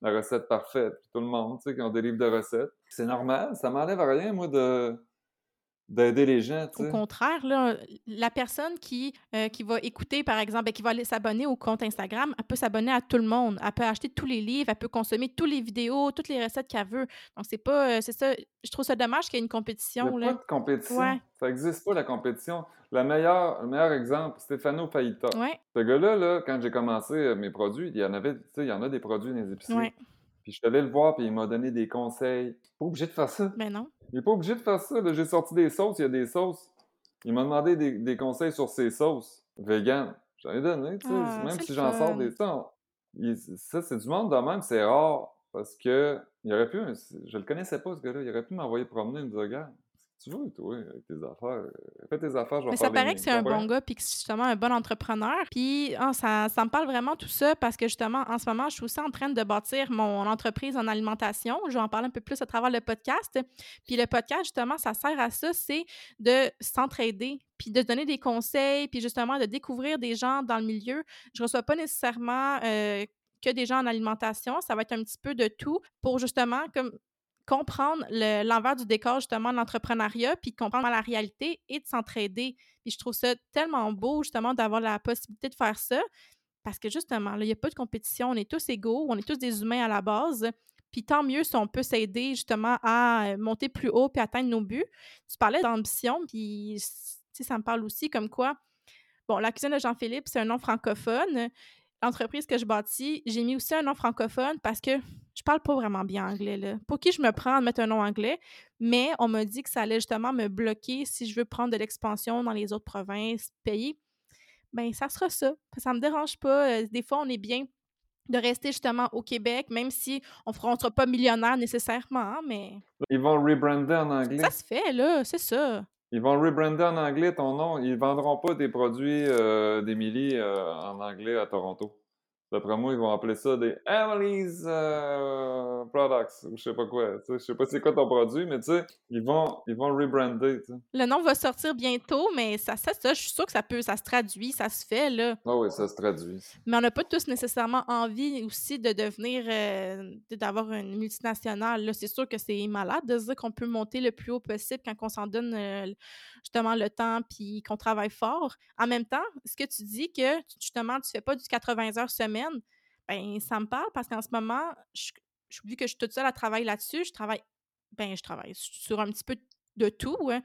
la recette parfaite, puis tout le monde, tu sais, qui ont des livres de recettes. C'est normal, ça m'enlève à rien, moi, de d'aider les gens, Au contraire, là, la personne qui, euh, qui va écouter, par exemple, ben, qui va aller s'abonner au compte Instagram, elle peut s'abonner à tout le monde. Elle peut acheter tous les livres, elle peut consommer toutes les vidéos, toutes les recettes qu'elle veut. Donc, c'est pas. euh, c'est ça. Je trouve ça dommage qu'il y ait une Il n'y a compétition, pas de compétition. Ouais. Ça n'existe pas, la compétition. La meilleure, le meilleur exemple, Stefano Faita. Ouais, Ce gars-là, là, quand j'ai commencé euh, mes produits, il y en avait, il y en a des produits dans les épiceries. ouais. Puis je suis allé le voir, puis il m'a donné des conseils. Pas obligé de faire ça. Ben non. Il n'est pas obligé de faire ça. J'ai sorti des sauces, il y a des sauces. Il m'a demandé des, des conseils sur ses sauces vegan. J'en ai donné, tu sais. Ah, même si j'en sors des il- ça, c'est du monde de même, c'est rare. Parce que il aurait pu, je le connaissais pas, ce gars-là, il aurait pu m'envoyer promener et me dire, regarde, tu veux, toi, avec tes affaires. euh, Fais tes affaires, je vais Mais faire ça paraît que c'est un bon gars puis que c'est justement un bon entrepreneur. Puis ah, ça, ça me parle vraiment tout ça parce que justement, en ce moment, je suis aussi en train de bâtir mon entreprise en alimentation. Je vais en parler un peu plus à travers le podcast. Puis le podcast, justement, ça sert à ça, c'est de s'entraider puis de donner des conseils, puis justement de découvrir des gens dans le milieu. Je reçois pas nécessairement euh, que des gens en alimentation. Ça va être un petit peu de tout pour justement comme comprendre le- l'envers du décor justement de l'entrepreneuriat, puis de comprendre la réalité et de s'entraider. Puis je trouve ça tellement beau justement d'avoir la possibilité de faire ça, parce que justement, il n'y a pas de compétition, on est tous égaux, on est tous des humains à la base. Puis tant mieux si on peut s'aider justement à euh, monter plus haut puis atteindre nos buts. Tu parlais d'ambition, puis ça me parle aussi comme quoi, bon, la cuisine de Jean-Philippe, c'est un nom francophone. L'entreprise que je bâtis, j'ai mis aussi un nom francophone parce que je parle pas vraiment bien anglais, là. Pour qui je me prends de mettre un nom anglais, mais on m'a dit que ça allait justement me bloquer si je veux prendre de l'expansion dans les autres provinces, pays. Ben, ça sera ça. Ça me dérange pas. Euh, des fois, on est bien de rester justement au Québec, même si on ne sera pas millionnaire nécessairement, hein, mais... Ils vont rebrander en anglais. Ça se fait, là, c'est ça. Ils vont rebrander en anglais ton nom. Ils vendront pas des produits euh, d'Émilie euh, en anglais à Toronto. D'après moi, ils vont appeler ça des Emily's euh, Products ou je sais pas quoi. Je sais pas c'est quoi ton produit, mais tu sais, ils vont, ils vont rebrander. Le nom va sortir bientôt, mais ça, ça, ça, je suis sûre que ça peut, ça se traduit, ça se fait, là. Ah oui, ça se traduit. Mais on n'a pas tous nécessairement envie aussi de devenir, euh, d'avoir une multinationale. Là. C'est sûr que c'est malade de se dire qu'on peut monter le plus haut possible quand on s'en donne euh, justement le temps puis qu'on travaille fort. En même temps, ce que tu dis que justement, tu fais pas du 80 heures semaine, ben ça me parle parce qu'en ce moment, je, vu que je suis toute seule à travailler là-dessus, je travaille, ben je travaille sur un petit peu de tout. Hein.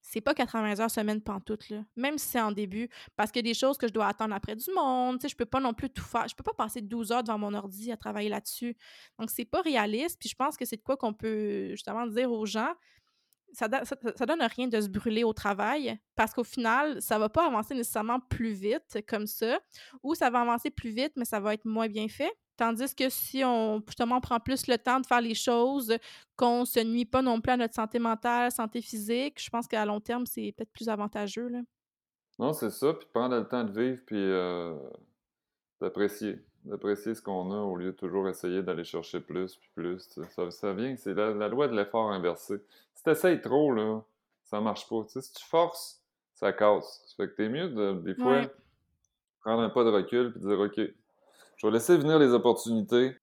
C'est pas 80 heures semaine pantoute, là. Même si c'est en début. Parce qu'il y a des choses que je dois attendre après du monde. Je peux pas non plus tout faire. Je peux pas passer 12 heures devant mon ordi à travailler là-dessus. Donc, c'est pas réaliste. Puis je pense que c'est de quoi qu'on peut justement dire aux gens ça, ça, donne rien de se brûler au travail parce qu'au final, ça va pas avancer nécessairement plus vite comme ça, ou ça va avancer plus vite, mais ça va être moins bien fait. Tandis que si on justement prend plus le temps de faire les choses, qu'on se nuit pas non plus à notre santé mentale, santé physique, je pense qu'à long terme, c'est peut-être plus avantageux. Là. Non, c'est ça, puis prendre le temps de vivre, puis euh, d'apprécier d'apprécier ce qu'on a au lieu de toujours essayer d'aller chercher plus puis plus. Ça, ça, vient, c'est la, loi de l'effort inversé. Si tu essayes trop, là, ça marche pas. si tu forces, ça casse. Ça fait que t'es mieux de, des fois prendre un pas de recul puis dire OK, je vais laisser venir les opportunités.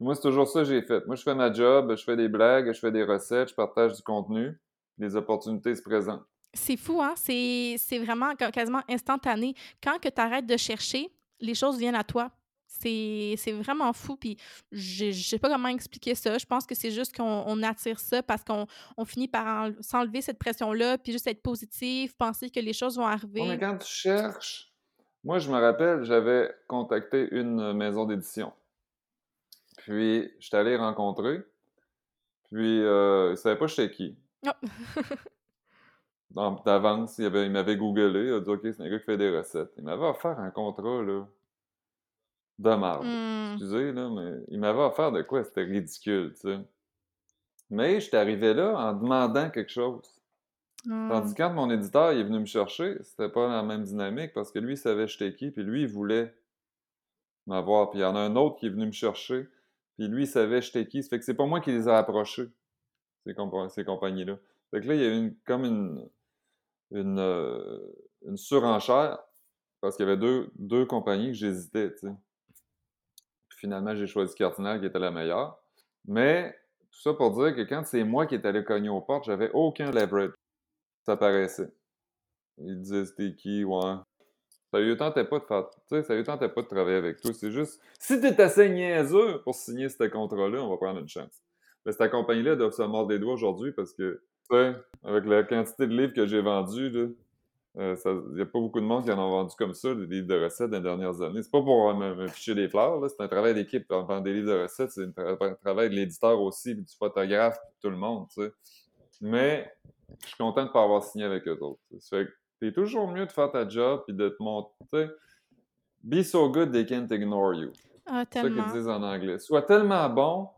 moi, c'est toujours ça que j'ai fait. Moi, je fais ma job, je fais des blagues, je fais des recettes, je partage du contenu. Les opportunités se présentent. C'est fou, hein? C'est vraiment quasiment instantané. Quand que tu arrêtes de chercher, les choses viennent à toi. C'est vraiment fou. Puis je sais pas comment expliquer ça. Je pense que c'est juste qu'on attire ça parce qu'on on finit par s'enlever cette pression-là, puis juste être positif, penser que les choses vont arriver. mais quand tu cherches, moi, je me rappelle, j'avais contacté une maison d'édition. Puis, je suis allé rencontrer. Puis, euh, ne savait pas chez qui. D'avance, il, il m'avait googlé. Il a dit OK, c'est un gars qui fait des recettes. Il m'avait offert un contrat, là de marde. Mmh. Excusez, là, mais il m'avait offert de quoi? C'était ridicule, tu sais. Mais j'étais arrivé là en demandant quelque chose. Tandis que mmh. quand mon éditeur est venu me chercher, c'était pas la même dynamique parce que lui, il savait j'étais qui, puis lui, il voulait m'avoir. Puis il y en a un autre qui est venu me chercher, puis lui, il savait j'étais qui. Ça fait que c'est pas moi qui les ai approchés, ces, ces compagnies-là. Fait que là, il y a eu comme une, une, euh, une surenchère parce qu'il y avait deux, deux compagnies que j'hésitais, tu sais finalement, j'ai choisi Cardinal qui était la meilleure. Mais tout ça pour dire que quand c'est moi qui étais allé cogner aux portes, j'avais aucun leverage. Ça paraissait. Ils disaient c'était qui, ouais. Ça lui tentait pas de faire. Ça lui tentait pas de travailler avec toi. C'est juste. Si t'es assez niaiseux pour signer ce contrat-là, on va prendre une chance. Mais cette compagnie-là doit se mordre des doigts aujourd'hui parce que, tu sais, avec la quantité de livres que j'ai vendus, il euh, n'y a pas beaucoup de monde qui en a vendu comme ça, des livres de recettes dans les dernières années. C'est pas pour me, ficher des fleurs, c'est un travail d'équipe. Vendre des livres de recettes, c'est un, travail de l'éditeur aussi, du photographe, tout le monde. Mais je suis content de ne pas avoir signé avec eux autres. Ça fait que c'est toujours mieux de faire ta job et de te montrer. Be so good they can't ignore you. Ah, c'est ça qu'ils disent en anglais. Sois tellement bon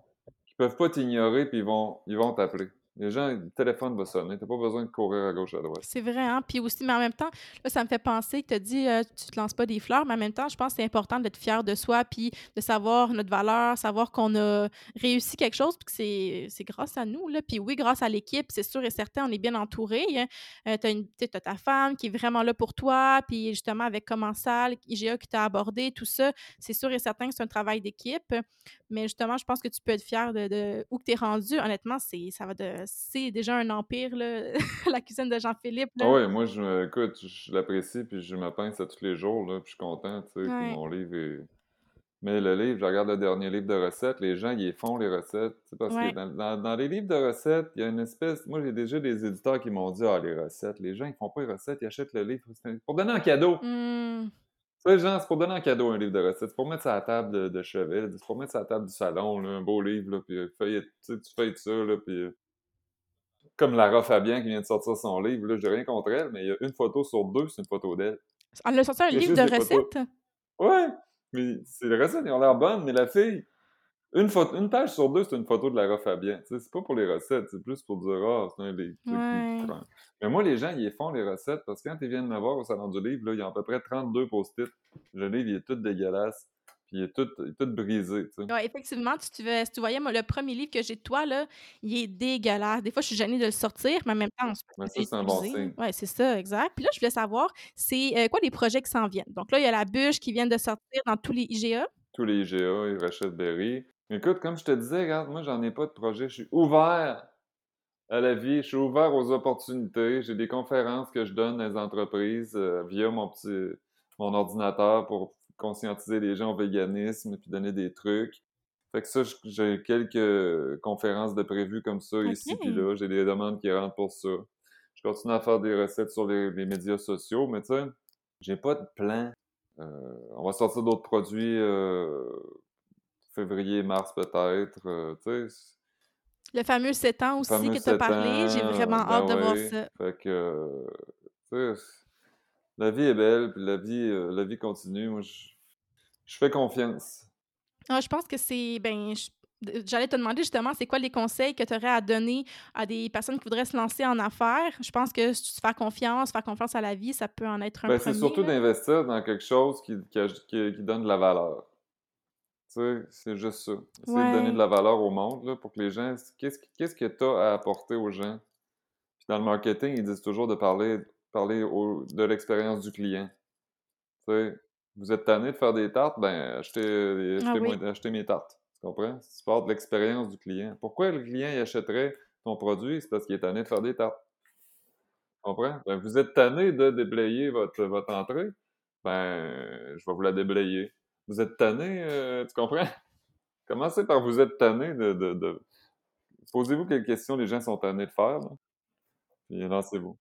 qu'ils peuvent pas t'ignorer puis ils vont ils vont t'appeler. Les gens, le téléphone va sonner. Tu n'as pas besoin de courir à gauche à droite. C'est vrai, hein? Puis aussi, mais en même temps, là, ça me fait penser que tu as dit euh, tu te lances pas des fleurs, mais en même temps, je pense que c'est important d'être fier de soi, puis de savoir notre valeur, savoir qu'on a réussi quelque chose, puis que c'est grâce à nous. Là. Puis oui, grâce à l'équipe, c'est sûr et certain, on est bien entouré. Hein. Euh, tu as, ta femme qui est vraiment là pour toi, puis justement, avec Commensal, IGA qui t'a abordé, tout ça, c'est sûr et certain que c'est un travail d'équipe. Mais justement, je pense que tu peux être fier de, où tu es rendu. Honnêtement, ça va de c'est déjà un empire, là, la cuisine de Jean-Philippe. Ah oui, moi, je, écoute, je l'apprécie, puis je me pince à tous les jours, là, puis je suis content, tu sais, que mon livre est... Mais le livre, je regarde le dernier livre de recettes, les gens, ils font les recettes. Parce que dans, les livres de recettes, il y a une espèce... Moi, j'ai déjà des éditeurs qui m'ont dit « Ah, les recettes, les gens, ils font pas les recettes, ils achètent le livre pour donner un cadeau. Mmh. Tu sais, genre, c'est pour donner en cadeau un livre de recettes. C'est pour mettre ça à la table de, de chevet. C'est pour mettre ça à la table du salon, là, un beau livre, là, puis sais, tu feuilles ça, là, puis... Comme Lara Fabian qui vient de sortir son livre, là, j'ai rien contre elle, mais il y a une photo sur deux, c'est une photo d'elle. Elle a sorti un y a livre de des photos. recettes? Ouais, mais c'est les recettes, ils ont l'air bonnes, mais la fille, une, photo, une page sur deux, c'est une photo de Lara sais, c'est pas pour les recettes, c'est plus pour dire, ah, c'est un livre. Ouais. Mais moi, les gens, ils font les recettes parce que quand ils viennent me voir au Salon du Livre, là, ils ont à peu près 32 post-it. Le livre, il est tout dégueulasse, puis il est tout, il est tout brisé. Tu sais. Ouais, effectivement, si tu, veux- si tu voyais, moi, le premier livre que j'ai de toi, là, il est dégueulasse. Des fois, je suis gênée de le sortir, mais en même temps, que ça, c'est un bon signe. Ouais, c'est ça, exact. Puis là, je voulais savoir, c'est euh, quoi les projets qui s'en viennent? Donc là, il y a la bûche qui vient de sortir dans tous les IGA. Tous les IGA, ils rachètent Berry. Écoute, comme je te disais, regarde, moi, j'en ai pas de projet. Je suis ouvert à la vie. Je suis ouvert aux opportunités. J'ai des conférences que je donne les entreprises euh, via mon petit mon ordinateur pour conscientiser les gens au véganisme puis donner des trucs. Fait que ça, j'ai quelques conférences de prévues comme ça ici puis là. J'ai des demandes qui rentrent pour ça. Je continue à faire des recettes sur les, les médias sociaux, mais tu sais, j'ai pas de plan. Euh, on va sortir d'autres produits euh, février, mars peut-être. euh, tu sais, Le fameux 7 ans aussi que tu as 7 parlé. J'ai vraiment ben hâte de voir ça. Fait que, tu sais, la vie est belle, puis la vie, euh, la vie continue. Moi, je, je fais confiance. Ah, je pense que c'est. Ben, je- J'allais te demander justement, c'est quoi les conseils que tu aurais à donner à des personnes qui voudraient se lancer en affaires? Je pense que si tu fais confiance, faire confiance à la vie, ça peut en être un Ben, c'est premier. surtout là. d'investir dans quelque chose qui, qui, donne de la valeur. Tu sais, c'est juste ça. Essayer de donner Ouais. de la valeur au monde, là, pour que les gens... Qu'est-ce que- qu'est-ce que tu as à apporter aux gens? Puis dans le marketing, ils disent toujours de parler, parler au- de l'expérience du client. Tu sais, vous êtes tanné de faire des tartes, ben achetez, euh, Ah achetez, oui. moi- achetez mes tartes. Tu comprends? Tu de l'expérience du client. Pourquoi le client il achèterait ton produit? C'est parce qu'il est tanné de faire des tartes. Tu comprends? Ben, vous êtes tanné de déblayer votre, votre entrée? Ben, je vais vous la déblayer. Vous êtes tanné, euh, tu comprends? Commencez par vous êtes tanné de, de, de- Posez-vous quelles questions les gens sont tannés de faire, là, puis lancez-vous.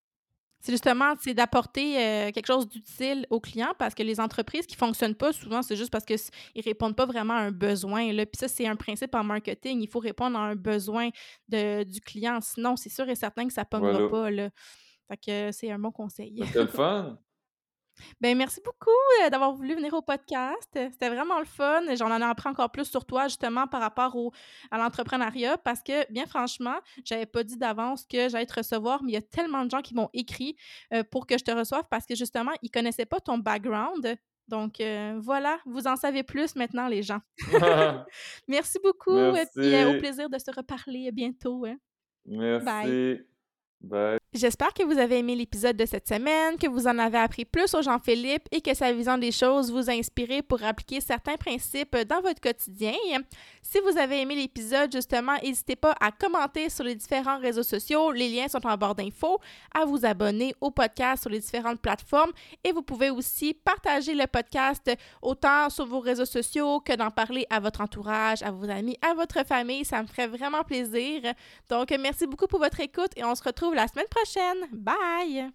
C'est justement, c'est d'apporter euh, quelque chose d'utile aux clients parce que les entreprises qui fonctionnent pas, souvent, c'est juste parce qu'ils ne répondent pas vraiment à un besoin. Là. Puis ça, c'est un principe en marketing. Il faut répondre à un besoin de, du client. Sinon, c'est sûr et certain que ça ne pognera Voilà. pas. Là. Fait que c'est un bon conseil. C'était le fun? Ben merci beaucoup euh, d'avoir voulu venir au podcast. Euh, C'était vraiment le fun. J'en en ai appris encore plus sur toi, justement, par rapport au, à l'entrepreneuriat, parce que, bien franchement, j'avais pas dit d'avance que j'allais te recevoir, mais il y a tellement de gens qui m'ont écrit euh, pour que je te reçoive parce que, justement, ils connaissaient pas ton background. Donc, euh, voilà, vous en savez plus maintenant, les gens. Merci beaucoup, et puis au plaisir de se reparler bientôt. hein. Bye. Merci. Bye. J'espère que vous avez aimé l'épisode de cette semaine, que vous en avez appris plus sur Jean-Philippe et que sa vision des choses vous a inspiré pour appliquer certains principes dans votre quotidien. Si vous avez aimé l'épisode, justement, n'hésitez pas à commenter sur les différents réseaux sociaux. Les liens sont en barre d'infos, à vous abonner au podcast sur les différentes plateformes et vous pouvez aussi partager le podcast autant sur vos réseaux sociaux que d'en parler à votre entourage, à vos amis, à votre famille. Ça me ferait vraiment plaisir. Donc, merci beaucoup pour votre écoute et on se retrouve la semaine prochaine. Bye!